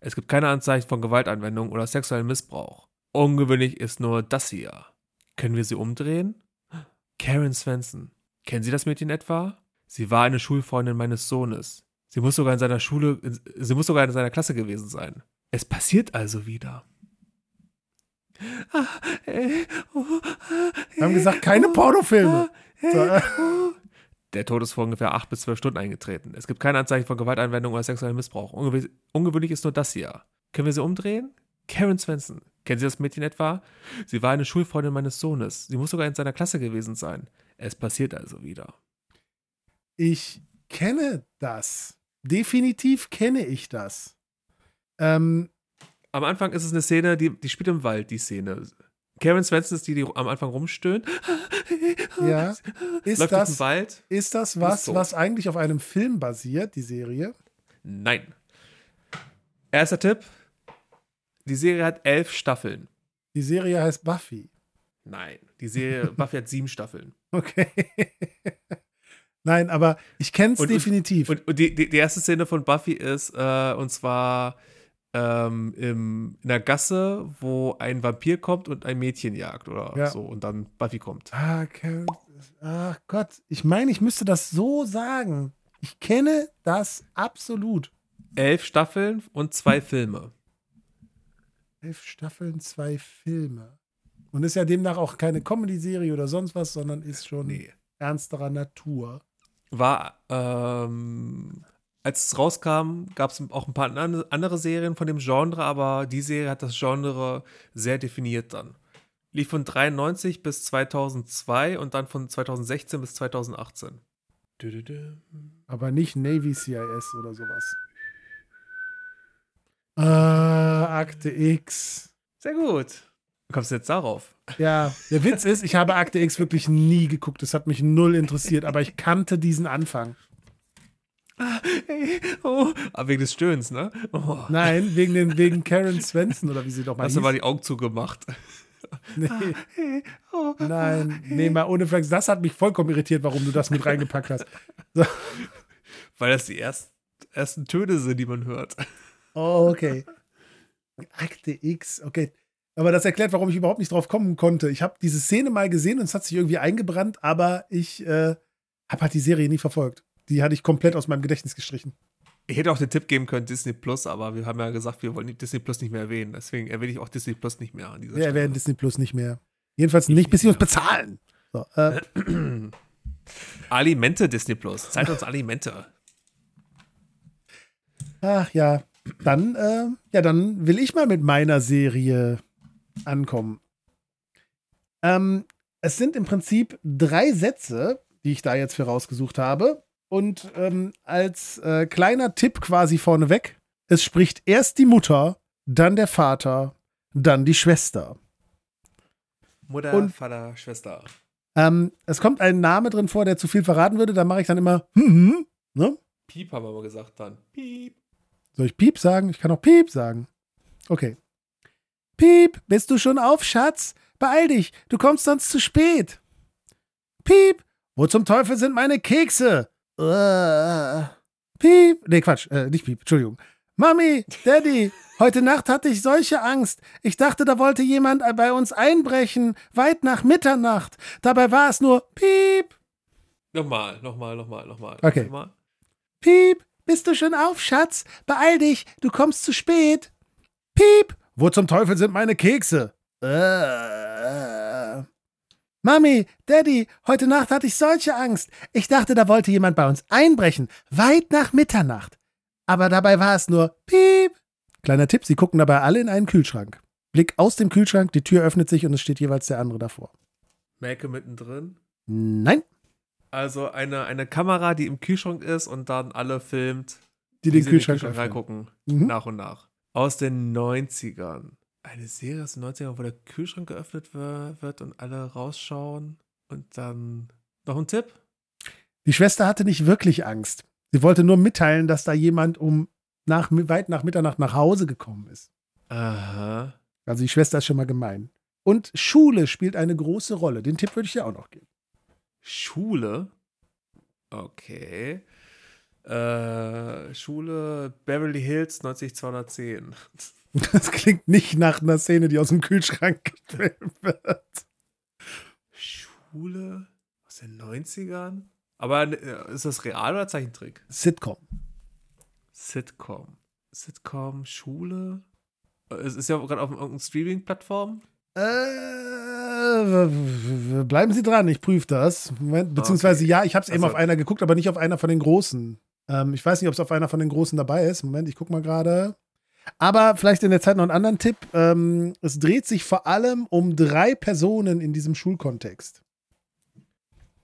Es gibt keine Anzeichen von Gewaltanwendung oder sexuellem Missbrauch. Ungewöhnlich ist nur das hier. Können wir sie umdrehen? Karen Svensson. Kennen Sie das Mädchen etwa? Sie war eine Schulfreundin meines Sohnes. Sie muss sogar in seiner Schule, sie muss sogar in seiner Klasse gewesen sein. Es passiert also wieder. Ah, äh, oh, ah, Wir haben äh, gesagt, keine oh, Pornofilme. ah, äh, So, äh. oh. Der Tod ist vor ungefähr acht bis zwölf Stunden eingetreten. Es gibt keine Anzeichen von Gewaltanwendung oder sexuellem Missbrauch. Ungew ungewöhnlich ist nur das hier. Können wir sie umdrehen? Karen Svensson. Kennen Sie das Mädchen etwa? Sie war eine Schulfreundin meines Sohnes. Sie muss sogar in seiner Klasse gewesen sein. Es passiert also wieder. Ich kenne das. Definitiv kenne ich das. Ähm, Am Anfang ist es eine Szene, die, die spielt im Wald, die Szene. Karen Svensson ist die, die am Anfang rumstöhnt. ja. Ist Läuft das, Wald. ist das was, so. was eigentlich auf einem Film basiert, die Serie? Nein. Erster Tipp. Die Serie hat elf Staffeln. Die Serie heißt Buffy. Nein. Die Serie <laughs> Buffy hat sieben Staffeln. Okay. <laughs> Nein, aber ich kenne es definitiv. Und, und die, die, die erste Szene von Buffy ist, äh, und zwar ähm, im, in der Gasse, wo ein Vampir kommt und ein Mädchen jagt oder Ja. so. Und dann Buffy kommt. ah, Karen, ach Gott, ich meine, ich müsste das so sagen. Ich kenne das absolut. Elf Staffeln und zwei Filme. Elf Staffeln, zwei Filme. Und ist ja demnach auch keine Comedy-Serie oder sonst was, sondern ist schon Nee. ernsterer Natur. War, ähm, als es rauskam, gab es auch ein paar an- andere Serien von dem Genre, aber die Serie hat das Genre sehr definiert dann. Lief von 93 bis 2002 und dann von 2016 bis 2018. Dü, dü, dü. Aber nicht Navy CIS oder sowas. Ah, Akte X. Sehr gut. Wie kommst du jetzt darauf? Ja, der Witz ist, ich habe Akte X wirklich nie geguckt. Das hat mich null interessiert, aber ich kannte diesen Anfang. Hey, oh. Aber wegen des Stöhns, ne? Oh. Nein, wegen, den, wegen Karen Svensson oder wie sie doch mal Hast du hieß. mal die Augen zugemacht? <laughs> Nee, Hey, oh. nein, nee, mal ohne Flex. Das hat mich vollkommen irritiert, warum du das mit reingepackt hast. <laughs> Weil das die ersten, ersten Töne sind, die man hört. Oh, okay. Akte X, okay. Aber das erklärt, warum ich überhaupt nicht drauf kommen konnte. Ich habe diese Szene mal gesehen und es hat sich irgendwie eingebrannt, aber ich äh, habe halt die Serie nie verfolgt. Die hatte ich komplett aus meinem Gedächtnis gestrichen. Ich hätte auch den Tipp geben können, Disney Plus, aber wir haben ja gesagt, wir wollen Disney Plus nicht mehr erwähnen. Deswegen erwähne ich auch Disney Plus nicht mehr an dieser Wir erwähnen Disney Plus nicht mehr. Jedenfalls nicht, bis sie uns bezahlen. So, äh, <clears throat> Alimente Disney Plus. Zahlt uns Alimente. ach ja, dann, äh, ja, dann will ich mal mit meiner Serie ankommen. Ähm, es sind im Prinzip drei Sätze, die ich da jetzt für rausgesucht habe. Und ähm, als äh, kleiner Tipp quasi vorneweg, es spricht erst die Mutter, dann der Vater, dann die Schwester. Mutter, Und- Vater, Schwester. Ähm, es kommt ein Name drin vor, der zu viel verraten würde, da mache ich dann immer, hm, hm, ne? Piep haben wir mal gesagt dann. Piep. Soll ich Piep sagen? Ich kann auch Piep sagen. Okay. Piep, bist du schon auf, Schatz? Beeil dich, du kommst sonst zu spät. Piep, wo zum Teufel sind meine Kekse? Äh. Piep, nee, Quatsch, äh, nicht Piep, Entschuldigung. Mami, Daddy, heute Nacht hatte ich solche Angst. Ich dachte, da wollte jemand bei uns einbrechen, weit nach Mitternacht. Dabei war es nur Piep. Nochmal, nochmal, nochmal, nochmal. Okay. Nochmal. Piep, bist du schon auf, Schatz? Beeil dich, du kommst zu spät. Piep, wo zum Teufel sind meine Kekse? Äh. Mami, Daddy, heute Nacht hatte ich solche Angst. Ich dachte, da wollte jemand bei uns einbrechen, weit nach Mitternacht. Aber dabei war es nur Piep. Kleiner Tipp, sie gucken dabei alle in einen Kühlschrank. Blick aus dem Kühlschrank, die Tür öffnet sich und es steht jeweils der andere davor. Melke mittendrin. Nein, Also eine, eine Kamera, die im Kühlschrank ist und dann alle filmt, die wie den Kühlschrank, den öffnen. reingucken. Mhm. Nach und nach. Aus den 90ern. Eine Serie aus den 90ern, wo der Kühlschrank geöffnet wird und alle rausschauen. Und dann noch ein Tipp? Die Schwester hatte nicht wirklich Angst. Sie wollte nur mitteilen, dass da jemand um nach, weit nach Mitternacht nach Hause gekommen ist. Aha. Also die Schwester ist schon mal gemein. Und Schule spielt eine große Rolle. Den Tipp würde ich dir auch noch geben. Schule. Okay. Äh, Schule Beverly Hills 90210. <laughs> <laughs> Das klingt nicht nach einer Szene, die aus dem Kühlschrank gefilmt wird. Schule aus den 90ern? Aber äh, ist das real oder Zeichentrick? Sitcom. Sitcom. Sitcom, Schule? Äh, Es ist ja gerade auf irgendeiner Streaming-Plattform. Äh, bleiben Sie dran, ich prüfe das. Moment, beziehungsweise Okay. ja, ich habe es eben Also- auf einer geguckt, aber nicht auf einer von den großen. Ähm, ich weiß nicht, ob es auf einer von den großen dabei ist. Moment, ich gucke mal gerade. Aber vielleicht in der Zeit noch einen anderen Tipp. Ähm, es dreht sich vor allem um drei Personen in diesem Schulkontext.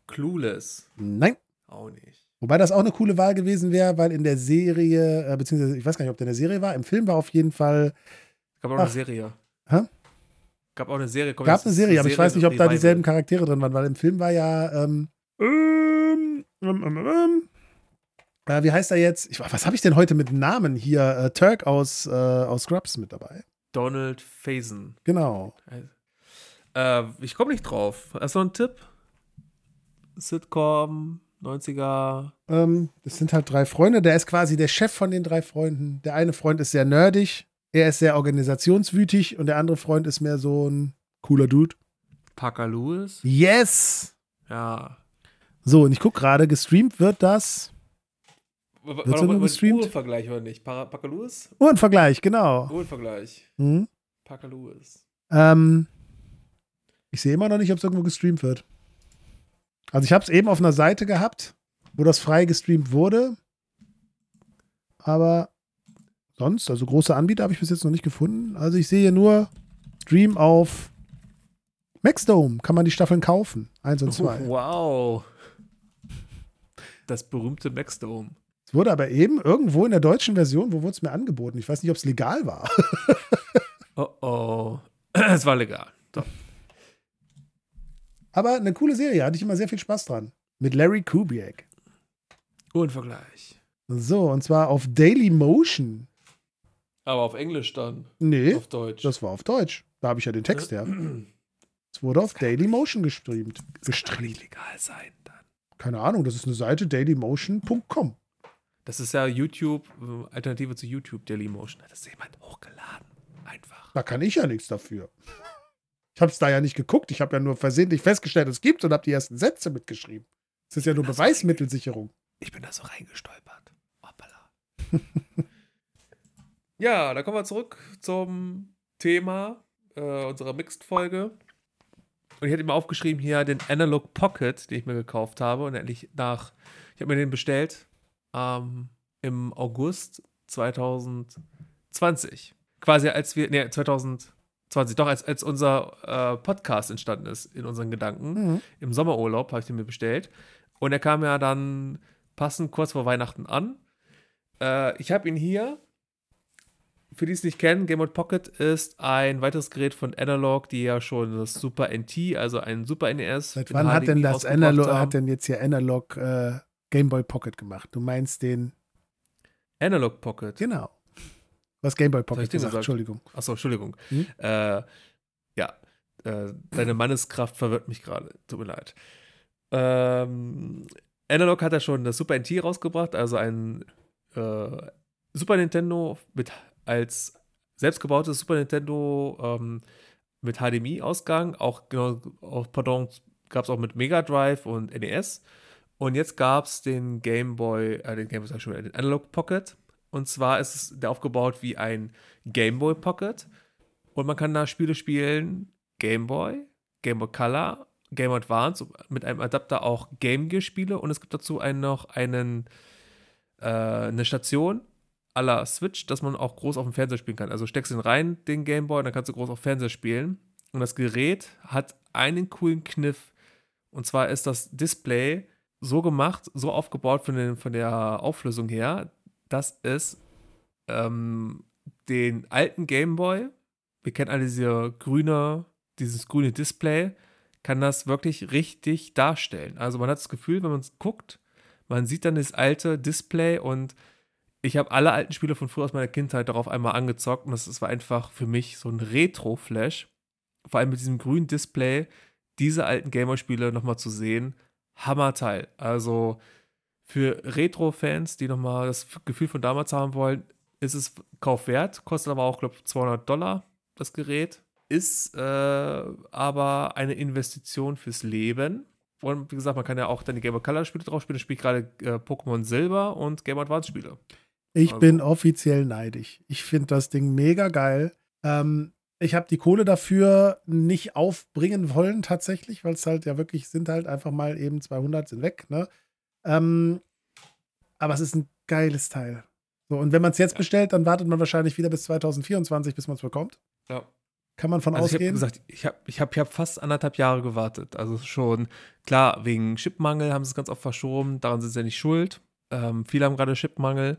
Clueless. Nein. Auch nicht. Wobei das auch eine coole Wahl gewesen wäre, weil in der Serie, äh, beziehungsweise ich weiß gar nicht, ob der in der Serie war, im Film war auf jeden Fall, Gab auch Ach. eine Serie. Hä? Gab auch eine Serie. Kommt gab eine Serie, aber ich weiß nicht, ob da dieselben Charaktere drin waren, weil im Film war ja, ähm, ähm, ähm, ähm, ähm, äh, wie heißt er jetzt? Ich, was habe ich denn heute mit Namen hier? Äh, Turk aus, äh, aus Scrubs mit dabei. Donald Faison. Genau. Äh, ich komme nicht drauf. Hast du noch einen Tipp? Sitcom. 90er. Ähm, das sind halt drei Freunde. Der ist quasi der Chef von den drei Freunden. Der eine Freund ist sehr nerdig, er ist sehr organisationswütig und der andere Freund ist mehr so ein cooler Dude. Parker Lewis. Yes! Ja. So, und ich gucke gerade, gestreamt wird das. Wird nur gestreamt? Uhrenvergleich oder nicht? Parker Lewis? Uhrenvergleich, genau. Uhrenvergleich. Hm? Parker Lewis. Ähm, ich sehe immer noch nicht, ob es irgendwo gestreamt wird. Also ich habe es eben auf einer Seite gehabt, wo das frei gestreamt wurde. Aber sonst, also große Anbieter habe ich bis jetzt noch nicht gefunden. Also ich sehe hier nur Stream auf Maxdome. Kann man die Staffeln kaufen. Eins und zwei. Wow. Das berühmte Maxdome. Es wurde aber eben irgendwo in der deutschen Version, wo wurde es mir angeboten? Ich weiß nicht, ob es legal war. <laughs> Oh oh. <clears throat> Es war legal. Doch. Aber eine coole Serie, hatte ich immer sehr viel Spaß dran. Mit Larry Kubiak. Uhrenvergleich. So, und zwar auf Daily Motion. Aber auf Englisch dann. Nee, Auf Deutsch. das war auf Deutsch. Da habe ich ja den Text her. <clears throat> Es wurde auf Daily Motion gestreamt. Kann doch Gestreamt. nicht legal sein dann. Keine Ahnung, das ist eine Seite dailymotion.com. Das ist ja YouTube, äh, Alternative zu YouTube, Dailymotion. Hat das jemand hochgeladen. Einfach. Da kann ich ja nichts dafür. Ich habe es da ja nicht geguckt. Ich habe ja nur versehentlich festgestellt, es gibt und habe die ersten Sätze mitgeschrieben. Das ist ja nur Beweismittelsicherung. Ich bin da so reingestolpert. Hoppala. <laughs> ja, dann kommen wir zurück zum Thema äh, unserer Mixed-Folge. Und ich hätte mir aufgeschrieben hier den Analog Pocket, den ich mir gekauft habe. Und endlich nach, ich habe mir den bestellt ähm, im August 2020. Quasi als wir, nee, 2020, doch, als, als unser äh, Podcast entstanden ist in unseren Gedanken. Mhm. Im Sommerurlaub habe ich den mir bestellt. Und er kam ja dann passend kurz vor Weihnachten an. Äh, ich habe ihn hier. Für die es nicht kennen, Game Pocket ist ein weiteres Gerät von Analog, die ja schon das Super NT, also ein Super NES. Seit wann hat denn das Analog, haben. hat denn jetzt hier Analog äh, Game Boy Pocket gemacht? Du meinst den, Analog Pocket. genau. Was Game Boy Pocket gesagt, gesagt? Entschuldigung. Achso, Entschuldigung. Hm? Äh, ja, äh, deine Manneskraft verwirrt mich gerade. Tut mir leid. Ähm, Analog hat ja schon das Super NT rausgebracht, also ein äh, Super Nintendo mit als selbstgebautes Super Nintendo ähm, mit HDMI-Ausgang. Auch genau, auch, pardon, gab es auch mit Mega Drive und NES. Und jetzt gab es den Game Boy, äh, den Game Boy, sag ich schon, den Analog Pocket. Und zwar ist es der aufgebaut wie ein Game Boy Pocket. Und man kann da Spiele spielen: Game Boy, Game Boy Color, Game Advance, mit einem Adapter auch Game Gear Spiele. Und es gibt dazu einen, noch einen, äh, eine Station à la Switch, dass man auch groß auf dem Fernseher spielen kann. Also steckst den rein, den Game Boy, und dann kannst du groß auf Fernseher spielen. Und das Gerät hat einen coolen Kniff. Und zwar ist das Display so gemacht, so aufgebaut von, den, von der Auflösung her, dass es ähm, den alten Game Boy, wir kennen alle diese grüne, dieses grüne Display, kann das wirklich richtig darstellen. Also man hat das Gefühl, wenn man es guckt, man sieht dann das alte Display und ich habe alle alten Spiele von früher aus meiner Kindheit darauf einmal angezockt und das, das war einfach für mich so ein Retro-Flash. Vor allem mit diesem grünen Display, diese alten Gamer-Spiele nochmal zu sehen, Hammerteil. Also für Retro-Fans, die nochmal das Gefühl von damals haben wollen, ist es Kauf wert, kostet aber auch, glaube ich, 200 Dollar das Gerät. Ist äh, aber eine Investition fürs Leben. Und wie gesagt, man kann ja auch dann die Game Boy Color Spiele drauf spielen. Ich spiele gerade äh, Pokémon Silber und Game Advance Spiele. Ich Also- bin offiziell neidisch. Ich finde das Ding mega geil. Ähm, ich habe die Kohle dafür nicht aufbringen wollen, tatsächlich, weil es halt ja wirklich sind halt einfach mal eben 200 sind weg. Ne? Ähm, aber es ist ein geiles Teil. So, und wenn man es jetzt Ja. bestellt, dann wartet man wahrscheinlich wieder bis 2024, bis man es bekommt. Ja. Kann man von Also ich habe ausgehen. gesagt, ich habe ich hab, ich hab fast anderthalb Jahre gewartet. Also schon, klar, wegen Chipmangel haben sie es ganz oft verschoben. Daran sind sie ja nicht schuld. Ähm, viele haben gerade Chipmangel.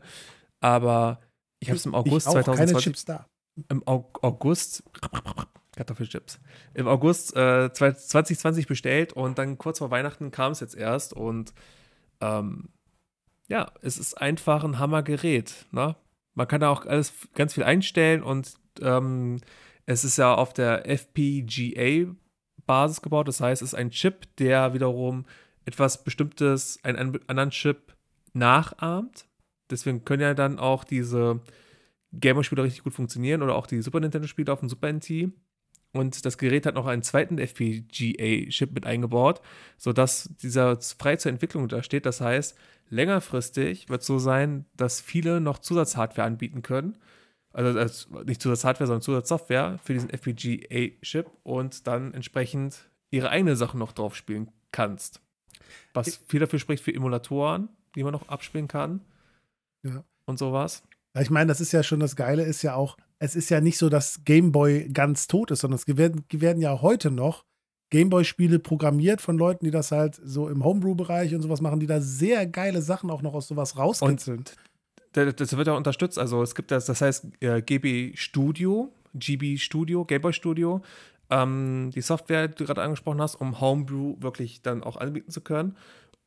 Aber ich habe es im August ich auch, keine 2020 Chips da. Im Au- August Kartoffelchips. Im August äh, 2020 bestellt und dann kurz vor Weihnachten kam es jetzt erst und ähm, ja, es ist einfach ein Hammergerät. Ne? Man kann da auch alles ganz viel einstellen und ähm, es ist ja auf der FPGA Basis gebaut. Das heißt, es ist ein Chip, der wiederum etwas Bestimmtes, einen anderen Chip nachahmt. Deswegen können ja dann auch diese Gameboy-Spiele richtig gut funktionieren oder auch die Super Nintendo-Spiele auf dem Super NT. Und das Gerät hat noch einen zweiten FPGA-Chip mit eingebaut, sodass dieser frei zur Entwicklung da steht. Das heißt, längerfristig wird es so sein, dass viele noch Zusatzhardware anbieten können. Also, also nicht Zusatzhardware, sondern Zusatzsoftware für diesen FPGA-Chip und dann entsprechend ihre eigenen Sachen noch drauf spielen kannst. Was viel dafür spricht für Emulatoren, die man noch abspielen kann. Ja. Und sowas. Ich meine, das ist ja schon das Geile, ist ja auch, es ist ja nicht so, dass Gameboy ganz tot ist, sondern es werden, werden ja heute noch Gameboy-Spiele programmiert von Leuten, die das halt so im Homebrew-Bereich und sowas machen, die da sehr geile Sachen auch noch aus sowas rauskitzeln. das wird ja unterstützt. Also es gibt das, das heißt äh, GB Studio, GB Studio, Gameboy Studio. Ähm, die Software, die du gerade angesprochen hast, um Homebrew wirklich dann auch anbieten zu können.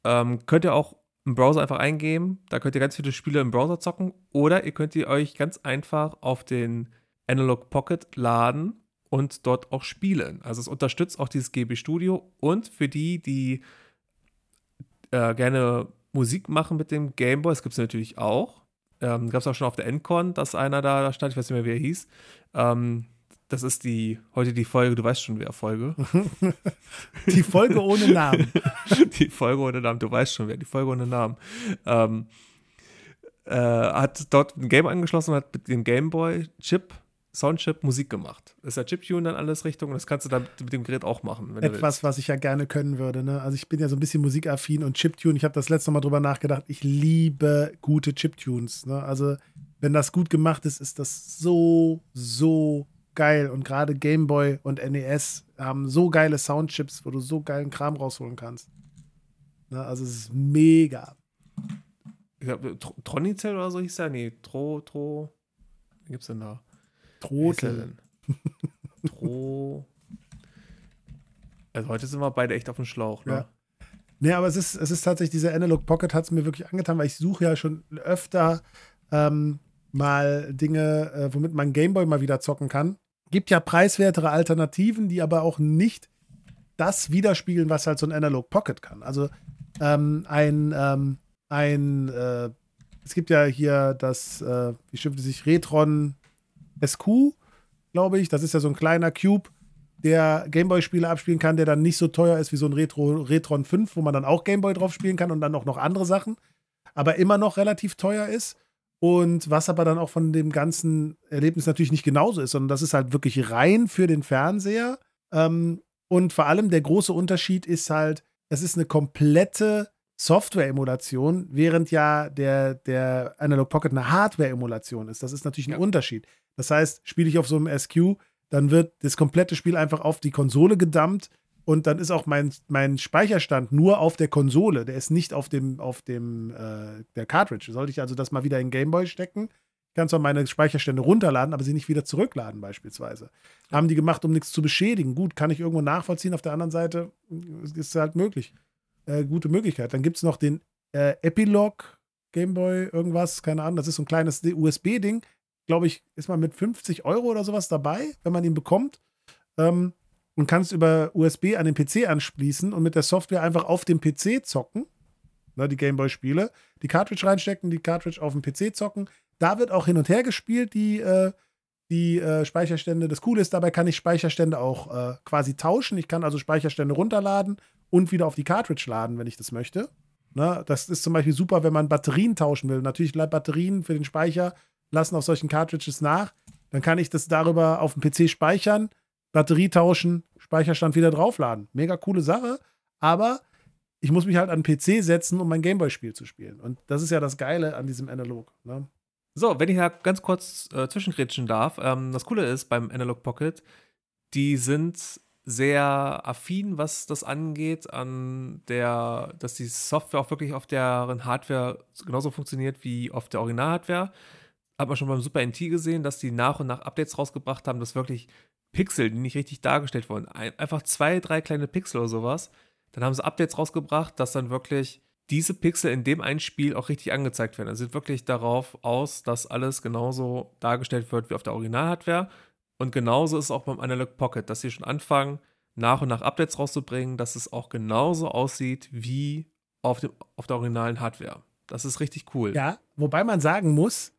Ähm, könnt ihr auch im Browser einfach eingeben. Da könnt ihr ganz viele Spiele im Browser zocken. Oder ihr könnt ihr euch ganz einfach auf den Analog Pocket laden und dort auch spielen. Also es unterstützt auch dieses GB Studio. Und für die, die äh, gerne Musik machen mit dem Gameboy, das gibt es natürlich auch. Ähm, Gab es auch schon auf der Endcon, dass einer da, da stand, ich weiß nicht mehr, wie er hieß. Ähm, das ist die, heute die Folge, du weißt schon, wer Folge. <laughs> die Folge ohne Namen. <laughs> die Folge ohne Namen, du weißt schon, wer, die Folge ohne Namen. Ähm, äh, hat dort ein Game angeschlossen und hat mit dem Gameboy-Chip Soundchip Musik gemacht. Das ist ja Chiptune dann alles Richtung und das kannst du dann mit dem Gerät auch machen. Etwas, was ich ja gerne können würde. Ne? Also ich bin ja so ein bisschen musikaffin und Chiptune, ich habe das letzte Mal drüber nachgedacht, ich liebe gute Chiptunes. Ne? Also wenn das gut gemacht ist, ist das so, so geil. Und gerade Game Boy und NES haben so geile Soundchips, wo du so geilen Kram rausholen kannst. Ne, also es ist mega. Ich glaube, Tronizel oder so hieß der? Nee, Tro, Tro. Wie gibt's denn da? Trotel. Tro. Also heute sind wir beide echt auf dem Schlauch, ne? Ja. Nee, aber es ist, es ist tatsächlich, dieser Analog Pocket hat es mir wirklich angetan, weil ich suche ja schon öfter ähm, mal Dinge, äh, womit man Gameboy mal wieder zocken kann gibt ja preiswertere Alternativen, die aber auch nicht das widerspiegeln, was halt so ein Analog Pocket kann. Also ähm, ein, ähm, ein äh, es gibt ja hier das, äh, wie schimpft es sich, Retron SQ, glaube ich. Das ist ja so ein kleiner Cube, der Gameboy-Spiele abspielen kann, der dann nicht so teuer ist wie so ein Retro, Retron 5, wo man dann auch Gameboy drauf spielen kann und dann auch noch andere Sachen, aber immer noch relativ teuer ist. Und was aber dann auch von dem ganzen Erlebnis natürlich nicht genauso ist, sondern das ist halt wirklich rein für den Fernseher. Ähm, und vor allem der große Unterschied ist halt, es ist eine komplette Software-Emulation, während ja der, der Analog Pocket eine Hardware-Emulation ist. Das ist natürlich ein ja. Unterschied. Das heißt, spiele ich auf so einem SQ, dann wird das komplette Spiel einfach auf die Konsole gedumpt und dann ist auch mein, mein Speicherstand nur auf der Konsole. Der ist nicht auf dem, auf dem äh, der Cartridge. Sollte ich also das mal wieder in Gameboy stecken? Ich kann zwar meine Speicherstände runterladen, aber sie nicht wieder zurückladen, beispielsweise. Haben die gemacht, um nichts zu beschädigen. Gut, kann ich irgendwo nachvollziehen. Auf der anderen Seite ist es halt möglich. Äh, gute Möglichkeit. Dann gibt es noch den äh, Epilogue Gameboy, irgendwas, keine Ahnung. Das ist so ein kleines USB-Ding. Glaube ich, ist man mit 50 Euro oder sowas dabei, wenn man ihn bekommt. Ähm, und kannst über USB an den PC anschließen und mit der Software einfach auf dem PC zocken. Ne, die Gameboy-Spiele. Die Cartridge reinstecken, die Cartridge auf dem PC zocken. Da wird auch hin und her gespielt, die, äh, die äh, Speicherstände. Das Coole ist, dabei kann ich Speicherstände auch äh, quasi tauschen. Ich kann also Speicherstände runterladen und wieder auf die Cartridge laden, wenn ich das möchte. Ne, das ist zum Beispiel super, wenn man Batterien tauschen will. Natürlich Batterien für den Speicher lassen auf solchen Cartridges nach. Dann kann ich das darüber auf dem PC speichern Batterie tauschen, Speicherstand wieder draufladen. Mega coole Sache, aber ich muss mich halt an den PC setzen, um mein Gameboy-Spiel zu spielen. Und das ist ja das Geile an diesem Analog. Ne? So, wenn ich da ganz kurz äh, zwischengrätschen darf, ähm, das Coole ist beim Analog Pocket, die sind sehr affin, was das angeht, an der, dass die Software auch wirklich auf deren Hardware genauso funktioniert wie auf der Original-Hardware. Hat man schon beim Super NT gesehen, dass die nach und nach Updates rausgebracht haben, dass wirklich Pixel, die nicht richtig dargestellt wurden. Einfach zwei, drei kleine Pixel oder sowas. Dann haben sie Updates rausgebracht, dass dann wirklich diese Pixel in dem einen Spiel auch richtig angezeigt werden. Also sieht wirklich darauf aus, dass alles genauso dargestellt wird wie auf der Original-Hardware. Und genauso ist es auch beim Analog Pocket, dass sie schon anfangen, nach und nach Updates rauszubringen, dass es auch genauso aussieht wie auf, dem, auf der originalen Hardware. Das ist richtig cool. Ja, wobei man sagen muss,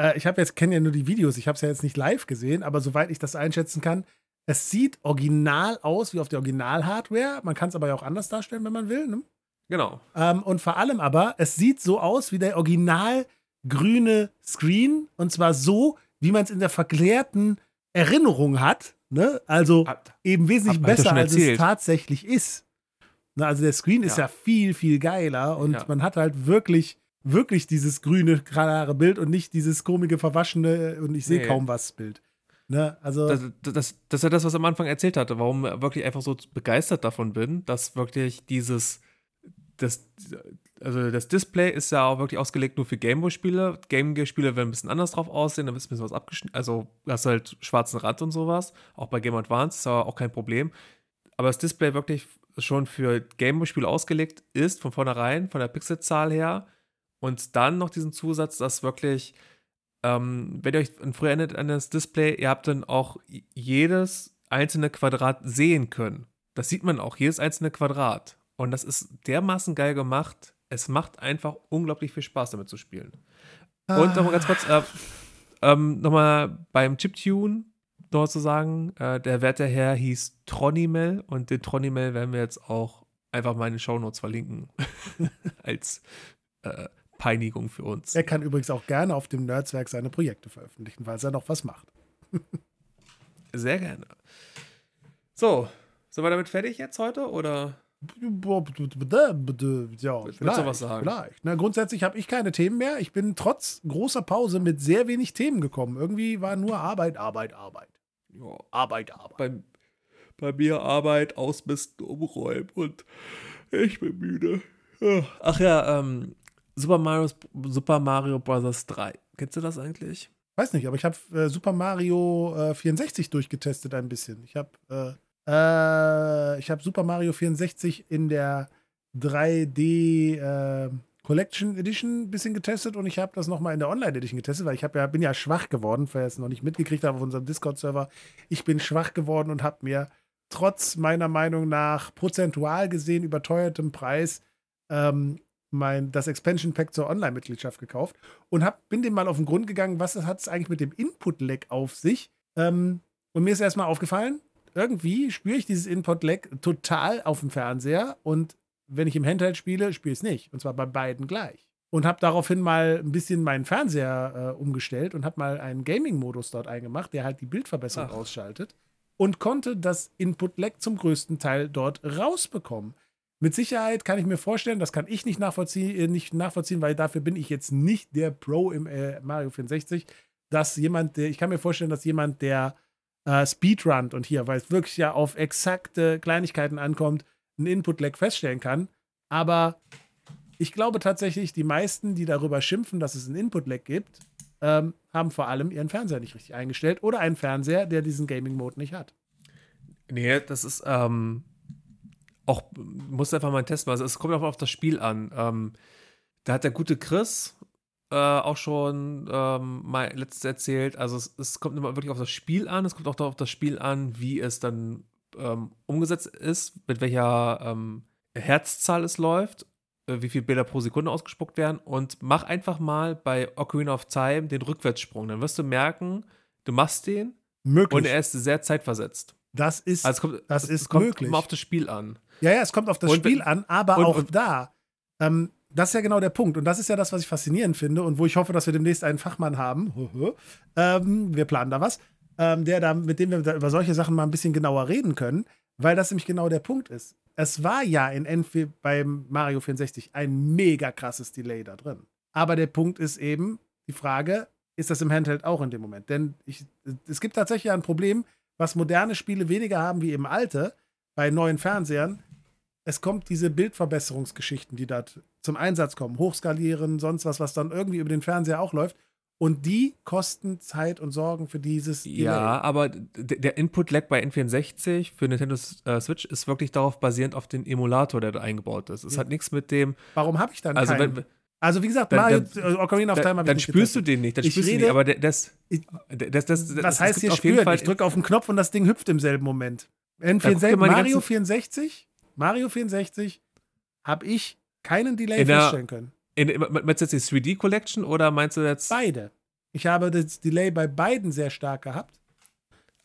äh, ich habe jetzt kenne ja nur die Videos, ich habe es ja jetzt nicht live gesehen, aber soweit ich das einschätzen kann, es sieht original aus wie auf der Original-Hardware. Man kann es aber ja auch anders darstellen, wenn man will. Ne? Genau. Ähm, und vor allem aber, es sieht so aus wie der original grüne Screen und zwar so, wie man es in der verklärten Erinnerung hat. Ne? Also Hab- eben wesentlich besser, als es tatsächlich ist. Na, also der Screen ist Ja. ja viel, viel geiler und Ja. man hat halt wirklich, wirklich dieses grüne, klare Bild und nicht dieses komische, verwaschene und ich sehe Nee. kaum was Bild. Ne? Also, Das, das, das ist ja das, was ich am Anfang erzählt hatte, warum ich wirklich einfach so begeistert davon bin, dass wirklich dieses, das, also das Display ist ja auch wirklich ausgelegt nur für Gameboy-Spiele. Gameboy-Spiele werden ein bisschen anders drauf aussehen, da ist ein bisschen was abgeschnitten, also du hast halt schwarzen Rand und sowas. Auch bei Game Advance ist aber auch kein Problem. Aber das Display wirklich schon für Gameboy-Spiele ausgelegt ist, von vornherein, von der Pixelzahl her. Und dann noch diesen Zusatz, dass wirklich ähm, wenn ihr euch früher erinnert an das Display, ihr habt dann auch jedes einzelne Quadrat sehen können. Das sieht man auch, jedes einzelne Quadrat. Und das ist dermaßen geil gemacht. Es macht einfach unglaublich viel Spaß, damit zu spielen. Und nochmal ganz kurz, äh, ähm, nochmal beim Chiptune noch zu sagen, äh, der werte Herr hieß Tronimel und den Tronimel werden wir jetzt auch einfach mal in den Shownotes verlinken. <laughs> Als äh, Peinigung für uns. er kann übrigens auch gerne auf dem Nerdswerk seine Projekte veröffentlichen, weil er noch was macht. <laughs> Sehr gerne. So, sind wir damit fertig jetzt heute oder? Ja, vielleicht, was sagen? Vielleicht. Na, grundsätzlich habe ich keine Themen mehr. Ich bin trotz großer Pause mit sehr wenig Themen gekommen. Irgendwie war nur Arbeit, Arbeit, Arbeit. Ja, Arbeit, Arbeit. bei, bei mir Arbeit, Ausmisten, Umräumen und ich bin müde. Ach ja, ähm, Super Mario, Super Mario Bros. 3. Kennst du das eigentlich? Weiß nicht, aber ich habe äh, Super Mario äh, 64 durchgetestet ein bisschen. Ich habe äh, äh, ich habe Super Mario 64 in der 3D äh, Collection Edition ein bisschen getestet und ich habe das nochmal in der Online Edition getestet, weil ich ja, bin ja schwach geworden, wer es noch nicht mitgekriegt hat auf unserem Discord-Server. Ich bin schwach geworden und habe mir trotz meiner Meinung nach prozentual gesehen überteuertem Preis ähm, mein, das Expansion Pack zur Online-Mitgliedschaft gekauft und hab, bin dem mal auf den Grund gegangen, was hat es eigentlich mit dem Input-Lag auf sich. Ähm, und mir ist erstmal aufgefallen, irgendwie spüre ich dieses Input-Lag total auf dem Fernseher und wenn ich im Handheld spiele, spiele ich es nicht. Und zwar bei beiden gleich. Und habe daraufhin mal ein bisschen meinen Fernseher äh, umgestellt und habe mal einen Gaming-Modus dort eingemacht, der halt die Bildverbesserung Ach. ausschaltet und konnte das Input-Lag zum größten Teil dort rausbekommen. Mit Sicherheit kann ich mir vorstellen, das kann ich nicht nachvollziehen, äh, nicht nachvollziehen, weil dafür bin ich jetzt nicht der Pro im äh, Mario 64, dass jemand, der, ich kann mir vorstellen, dass jemand, der äh, Speedrunnt und hier, weil es wirklich ja auf exakte Kleinigkeiten ankommt, einen Input-Lag feststellen kann. Aber ich glaube tatsächlich, die meisten, die darüber schimpfen, dass es einen Input-Lag gibt, ähm, haben vor allem ihren Fernseher nicht richtig eingestellt oder einen Fernseher, der diesen Gaming-Mode nicht hat. Nee, das ist, ähm, auch, musst einfach mal einen Test machen. Also es kommt auch auf das Spiel an. Ähm, da hat der gute Chris äh, auch schon ähm, mal letztes erzählt. Also es, es kommt immer wirklich auf das Spiel an. Es kommt auch auf das Spiel an, wie es dann ähm, umgesetzt ist, mit welcher ähm, Herzzahl es läuft, äh, wie viele Bilder pro Sekunde ausgespuckt werden. Und mach einfach mal bei Ocarina of Time den Rückwärtssprung. Dann wirst du merken, du machst den Möglich. und er ist sehr zeitversetzt. das ist, Also es kommt, Das ist kommt möglich. immer auf das Spiel an. Ja, ja, es kommt auf das Und- Spiel an, aber und- auch und- da. Ähm, das ist ja genau der Punkt. Und das ist ja das, was ich faszinierend finde und wo ich hoffe, dass wir demnächst einen Fachmann haben. ähm, wir planen da was. Ähm, der da, mit dem wir da über solche Sachen mal ein bisschen genauer reden können, weil das nämlich genau der Punkt ist. Es war ja in N4 beim Mario 64 ein mega krasses Delay da drin. Aber der Punkt ist eben die Frage, ist das im Handheld auch in dem Moment? Denn ich, es gibt tatsächlich ein Problem, was moderne Spiele weniger haben wie eben alte, bei neuen Fernsehern. Es kommt diese Bildverbesserungsgeschichten, die da zum Einsatz kommen, hochskalieren, sonst was, was dann irgendwie über den Fernseher auch läuft. Und die kosten Zeit und sorgen für dieses Ja, aber der Input-Lag bei N64 für Nintendo äh, Switch ist wirklich darauf basierend auf den Emulator, der da eingebaut ist. Es Ja. hat nichts mit dem. Warum habe ich dann Also, keinen? wenn, also wie gesagt, dann- Mario, dann- äh, Ocarina of Time dann, habe ich dann nicht spürst du getestet. den nicht. Dann Ich spürst du nicht, aber das, das, das, das, Was heißt hier spüren? Ich drücke auf den Knopf und das Ding hüpft im selben Moment. N64, Mario 64, Mario 64 habe ich keinen Delay feststellen können. In, meinst du jetzt die 3D Collection oder meinst du jetzt? Beide. Ich habe das Delay bei beiden sehr stark gehabt.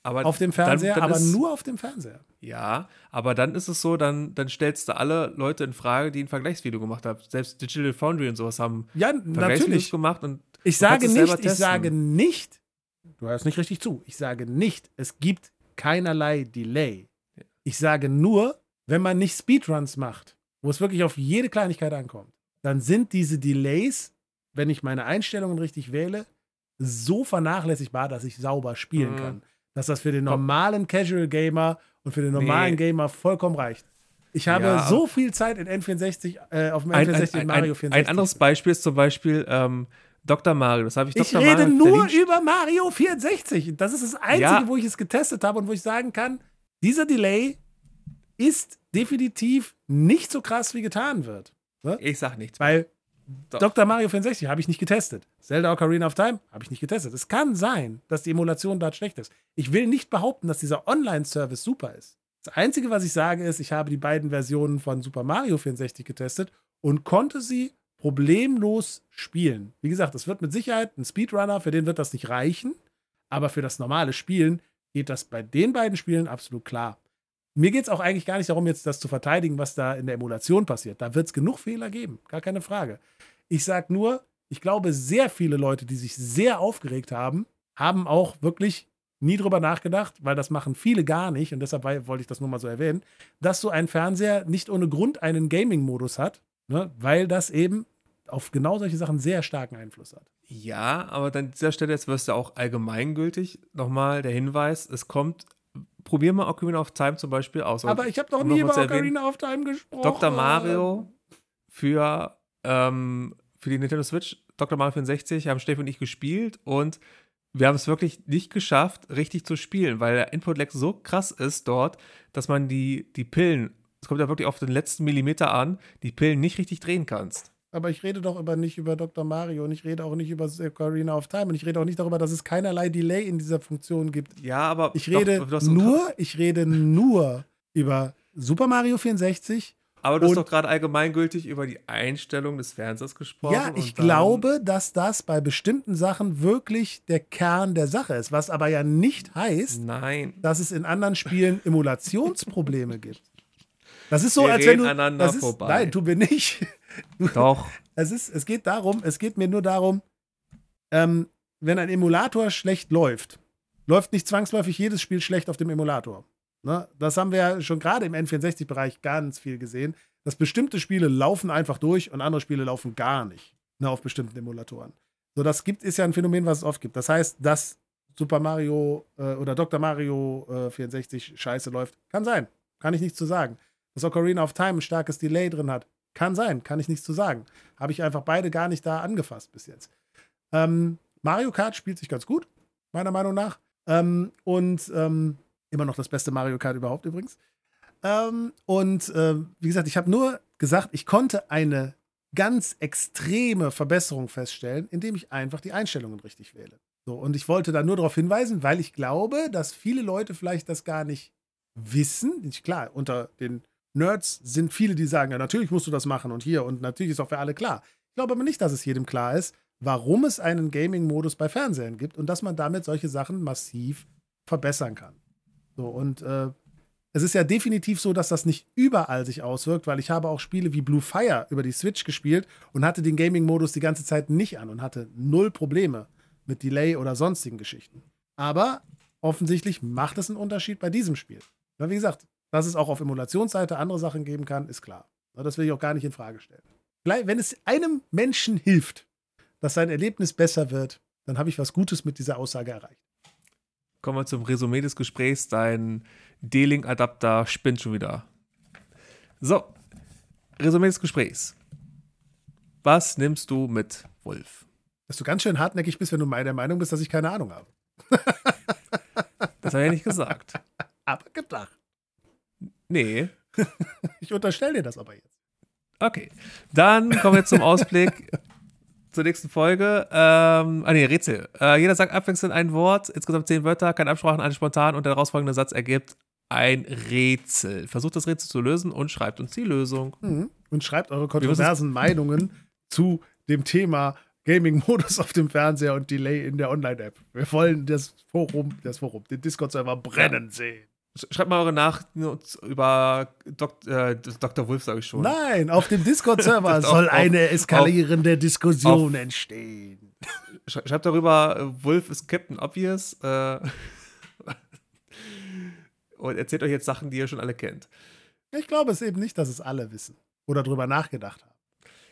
Aber auf dem Fernseher, dann, dann aber ist, nur auf dem Fernseher. Ja, aber dann ist es so, dann, dann stellst du alle Leute in Frage, die ein Vergleichsvideo gemacht haben. Selbst Digital Foundry und sowas haben ja, natürlich gemacht. Und ich sage nicht, ich sage nicht, du hörst nicht richtig zu, ich sage nicht, es gibt keinerlei Delay. Ich sage nur, wenn man nicht Speedruns macht, wo es wirklich auf jede Kleinigkeit ankommt, dann sind diese Delays, wenn ich meine Einstellungen richtig wähle, so vernachlässigbar, dass ich sauber spielen mhm. kann. Dass das für den normalen Casual Gamer und für den normalen nee. Gamer vollkommen reicht. Ich habe ja, so viel Zeit in N64, äh, auf dem ein, N64 ein, Mario 64. Ein anderes Beispiel ist zum Beispiel ähm, Dr. Mario. Das habe ich Ich Dr. rede Mario, nur über Mario 64. Das ist das Einzige, ja. wo ich es getestet habe und wo ich sagen kann, dieser Delay ist definitiv nicht so krass, wie getan wird. Ne? Ich sag nichts. Weil Doch. Dr. Mario 64 habe ich nicht getestet. Zelda Ocarina of Time habe ich nicht getestet. Es kann sein, dass die Emulation dort schlecht ist. Ich will nicht behaupten, dass dieser Online-Service super ist. Das Einzige, was ich sage, ist, ich habe die beiden Versionen von Super Mario 64 getestet und konnte sie problemlos spielen. Wie gesagt, es wird mit Sicherheit ein Speedrunner, für den wird das nicht reichen, aber für das normale Spielen geht das bei den beiden Spielen absolut klar. Mir geht es auch eigentlich gar nicht darum, jetzt das zu verteidigen, was da in der Emulation passiert. Da wird es genug Fehler geben, gar keine Frage. Ich sage nur, ich glaube, sehr viele Leute, die sich sehr aufgeregt haben, haben auch wirklich nie drüber nachgedacht, weil das machen viele gar nicht und deshalb wollte ich das nur mal so erwähnen, dass so ein Fernseher nicht ohne Grund einen Gaming-Modus hat, ne, weil das eben auf genau solche Sachen sehr starken Einfluss hat. Ja, aber an dieser Stelle jetzt wirst du auch allgemeingültig nochmal der Hinweis, es kommt probier mal Ocarina of Time zum Beispiel aus. Aber ich habe noch nie über Ocarina of Time gesprochen. Dr. Mario für, ähm, für die Nintendo Switch, Dr. Mario 64, haben Steffi und ich gespielt und wir haben es wirklich nicht geschafft, richtig zu spielen, weil der Input-Lag so krass ist dort, dass man die, die Pillen, es kommt ja wirklich auf den letzten Millimeter an, die Pillen nicht richtig drehen kannst. Aber ich rede doch über, nicht über Dr. Mario und ich rede auch nicht über Ocarina of Time und ich rede auch nicht darüber, dass es keinerlei Delay in dieser Funktion gibt. Ja, aber ich rede doch, nur, ich rede nur über Super Mario 64. Aber du hast doch gerade allgemeingültig über die Einstellung des Fernsehers gesprochen. Ja, ich glaube, dass das bei bestimmten Sachen wirklich der Kern der Sache ist, was aber ja nicht heißt, Nein. dass es in anderen Spielen Emulationsprobleme gibt. Das ist so, wir als wenn du. Aneinander ist, vorbei. Nein, tun wir nicht. Doch. <laughs> Es, ist, es geht darum, es geht mir nur darum, ähm, wenn ein Emulator schlecht läuft, läuft nicht zwangsläufig jedes Spiel schlecht auf dem Emulator. Ne? Das haben wir ja schon gerade im N64-Bereich ganz viel gesehen, dass bestimmte Spiele laufen einfach durch und andere Spiele laufen gar nicht ne, auf bestimmten Emulatoren. So, das gibt, ist ja ein Phänomen, was es oft gibt. Das heißt, dass Super Mario äh, oder Dr. Mario äh, 64 scheiße läuft, kann sein. Kann ich nichts zu sagen. Dass Ocarina of Time ein starkes Delay drin hat, kann sein, kann ich nichts zu sagen. Habe ich einfach beide gar nicht da angefasst bis jetzt. Ähm, Mario Kart spielt sich ganz gut, meiner Meinung nach. Ähm, und ähm, immer noch das beste Mario Kart überhaupt übrigens. Ähm, und äh, wie gesagt, ich habe nur gesagt, ich konnte eine ganz extreme Verbesserung feststellen, indem ich einfach die Einstellungen richtig wähle. So, und ich wollte da nur darauf hinweisen, weil ich glaube, dass viele Leute vielleicht das gar nicht wissen. Klar, unter den Nerds sind viele, die sagen, ja, natürlich musst du das machen und hier und natürlich ist auch für alle klar. Ich glaube aber nicht, dass es jedem klar ist, warum es einen Gaming-Modus bei Fernsehern gibt und dass man damit solche Sachen massiv verbessern kann. So, und äh, es ist ja definitiv so, dass das nicht überall sich auswirkt, weil ich habe auch Spiele wie Blue Fire über die Switch gespielt und hatte den Gaming-Modus die ganze Zeit nicht an und hatte null Probleme mit Delay oder sonstigen Geschichten. Aber offensichtlich macht es einen Unterschied bei diesem Spiel. Weil, wie gesagt, dass es auch auf Emulationsseite andere Sachen geben kann, ist klar. Das will ich auch gar nicht in Frage stellen. Wenn es einem Menschen hilft, dass sein Erlebnis besser wird, dann habe ich was Gutes mit dieser Aussage erreicht. Kommen wir zum Resümee des Gesprächs. Dein D-Link-Adapter spinnt schon wieder. So, Resümee des Gesprächs. Was nimmst du mit, Wolf? Dass du ganz schön hartnäckig bist, wenn du der Meinung bist, dass ich keine Ahnung habe. das habe ich ja nicht gesagt. <laughs> Aber gedacht. Nee. <laughs> ich unterstelle dir das aber jetzt. Okay. Dann kommen wir zum Ausblick <laughs> zur nächsten Folge. Ähm, ah, nee, Rätsel. Äh, jeder sagt abwechselnd ein Wort, insgesamt zehn Wörter, keine Absprachen, alles spontan und der daraus folgende Satz ergibt ein Rätsel. Versucht das Rätsel zu lösen und schreibt uns die Lösung. Mhm. Und schreibt eure kontroversen Meinungen <laughs> zu dem Thema Gaming-Modus auf dem Fernseher und Delay in der Online-App. Wir wollen das Forum, das Forum, den Discord-Server brennen sehen. Schreibt mal eure Nachrichten über Dok äh, Dr. Wolf, sage ich schon. Nein, auf dem Discord-Server <laughs> soll auf, eine eskalierende auf, Diskussion auf, entstehen. <laughs> Schreibt darüber, Wolf ist Captain Obvious. Äh, <laughs> und erzählt euch jetzt Sachen, die ihr schon alle kennt. Ich glaube es eben nicht, dass es alle wissen oder drüber nachgedacht haben.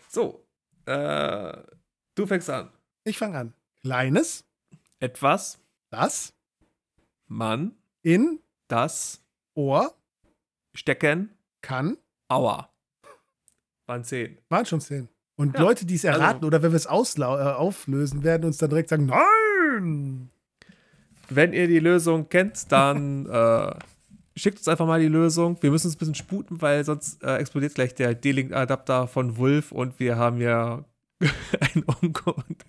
So, äh, du fängst an. Ich fange an. Kleines. Etwas. Das. Man. In. Das. Ohr. Stecken. Kann. Aua. Waren zehn. Waren schon zehn. Und ja, Leute, die es erraten also, oder wenn wir es äh, auflösen, werden uns dann direkt sagen: Nein! Wenn ihr die Lösung kennt, dann <laughs> äh, schickt uns einfach mal die Lösung. Wir müssen uns ein bisschen sputen, weil sonst äh, explodiert gleich der D-Link-Adapter von Wolf und wir haben ja <laughs> ein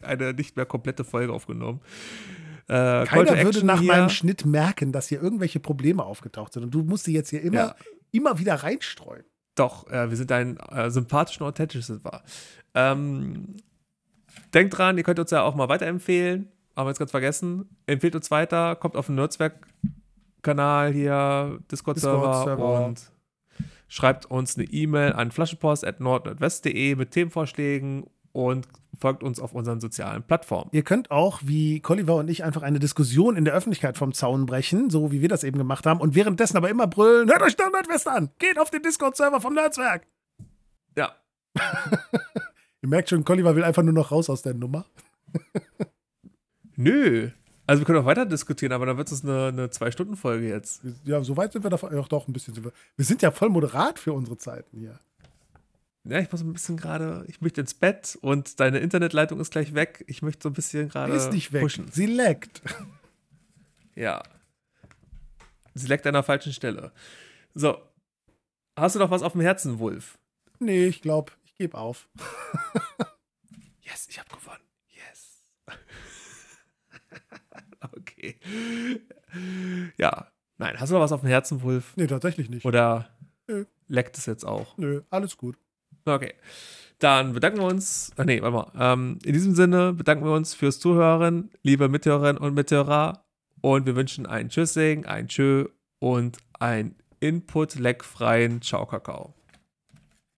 eine nicht mehr komplette Folge aufgenommen. Äh, Keiner würde nach hier. meinem Schnitt merken, dass hier irgendwelche Probleme aufgetaucht sind. Und du musst sie jetzt hier immer, ja. immer wieder reinstreuen. Doch, äh, wir sind ein äh, sympathisch und authentisch sind wir. Ähm, denkt dran, ihr könnt uns ja auch mal weiterempfehlen. Haben wir jetzt ganz vergessen. Empfehlt uns weiter, kommt auf den Netzwerk Kanal hier, Discord-Server Discord und schreibt uns eine E-Mail an flaschenpost.nordnordwest.de mit Themenvorschlägen und folgt uns auf unseren sozialen Plattformen. Ihr könnt auch, wie Colliver und ich, einfach eine Diskussion in der Öffentlichkeit vom Zaun brechen, so wie wir das eben gemacht haben, und währenddessen aber immer brüllen: Hört euch Nordwest an! Geht auf den Discord-Server vom Netzwerk! Ja. <laughs> Ihr merkt schon, Colliver will einfach nur noch raus aus der Nummer. <laughs> Nö, also wir können auch weiter diskutieren, aber dann wird es eine, eine Zwei-Stunden-Folge jetzt. Ja, so weit sind wir davon. Ach doch, ein bisschen. Wir sind ja voll moderat für unsere Zeiten hier. Ja, ich muss ein bisschen gerade, ich möchte ins Bett und deine Internetleitung ist gleich weg. Ich möchte so ein bisschen gerade. Ist nicht weg. Pushen. Sie leckt. Ja. Sie leckt an der falschen Stelle. So. Hast du noch was auf dem Herzen, Wolf? Nee, ich glaube, ich gebe auf. <laughs> yes, ich habe gewonnen. <laughs> okay. Ja. Nein, hast du noch was auf dem Herzen, Wolf? Nee, tatsächlich nicht. Oder Nö. leckt es jetzt auch? Nö, alles gut. Okay. Dann bedanken wir uns. Ach nee, warte mal. Ähm, in diesem Sinne bedanken wir uns fürs Zuhören, liebe Mithörerinnen und Mithörer. Und wir wünschen ein Tschüssing, ein Tschö und ein Input-leckfreien Ciao Kakao.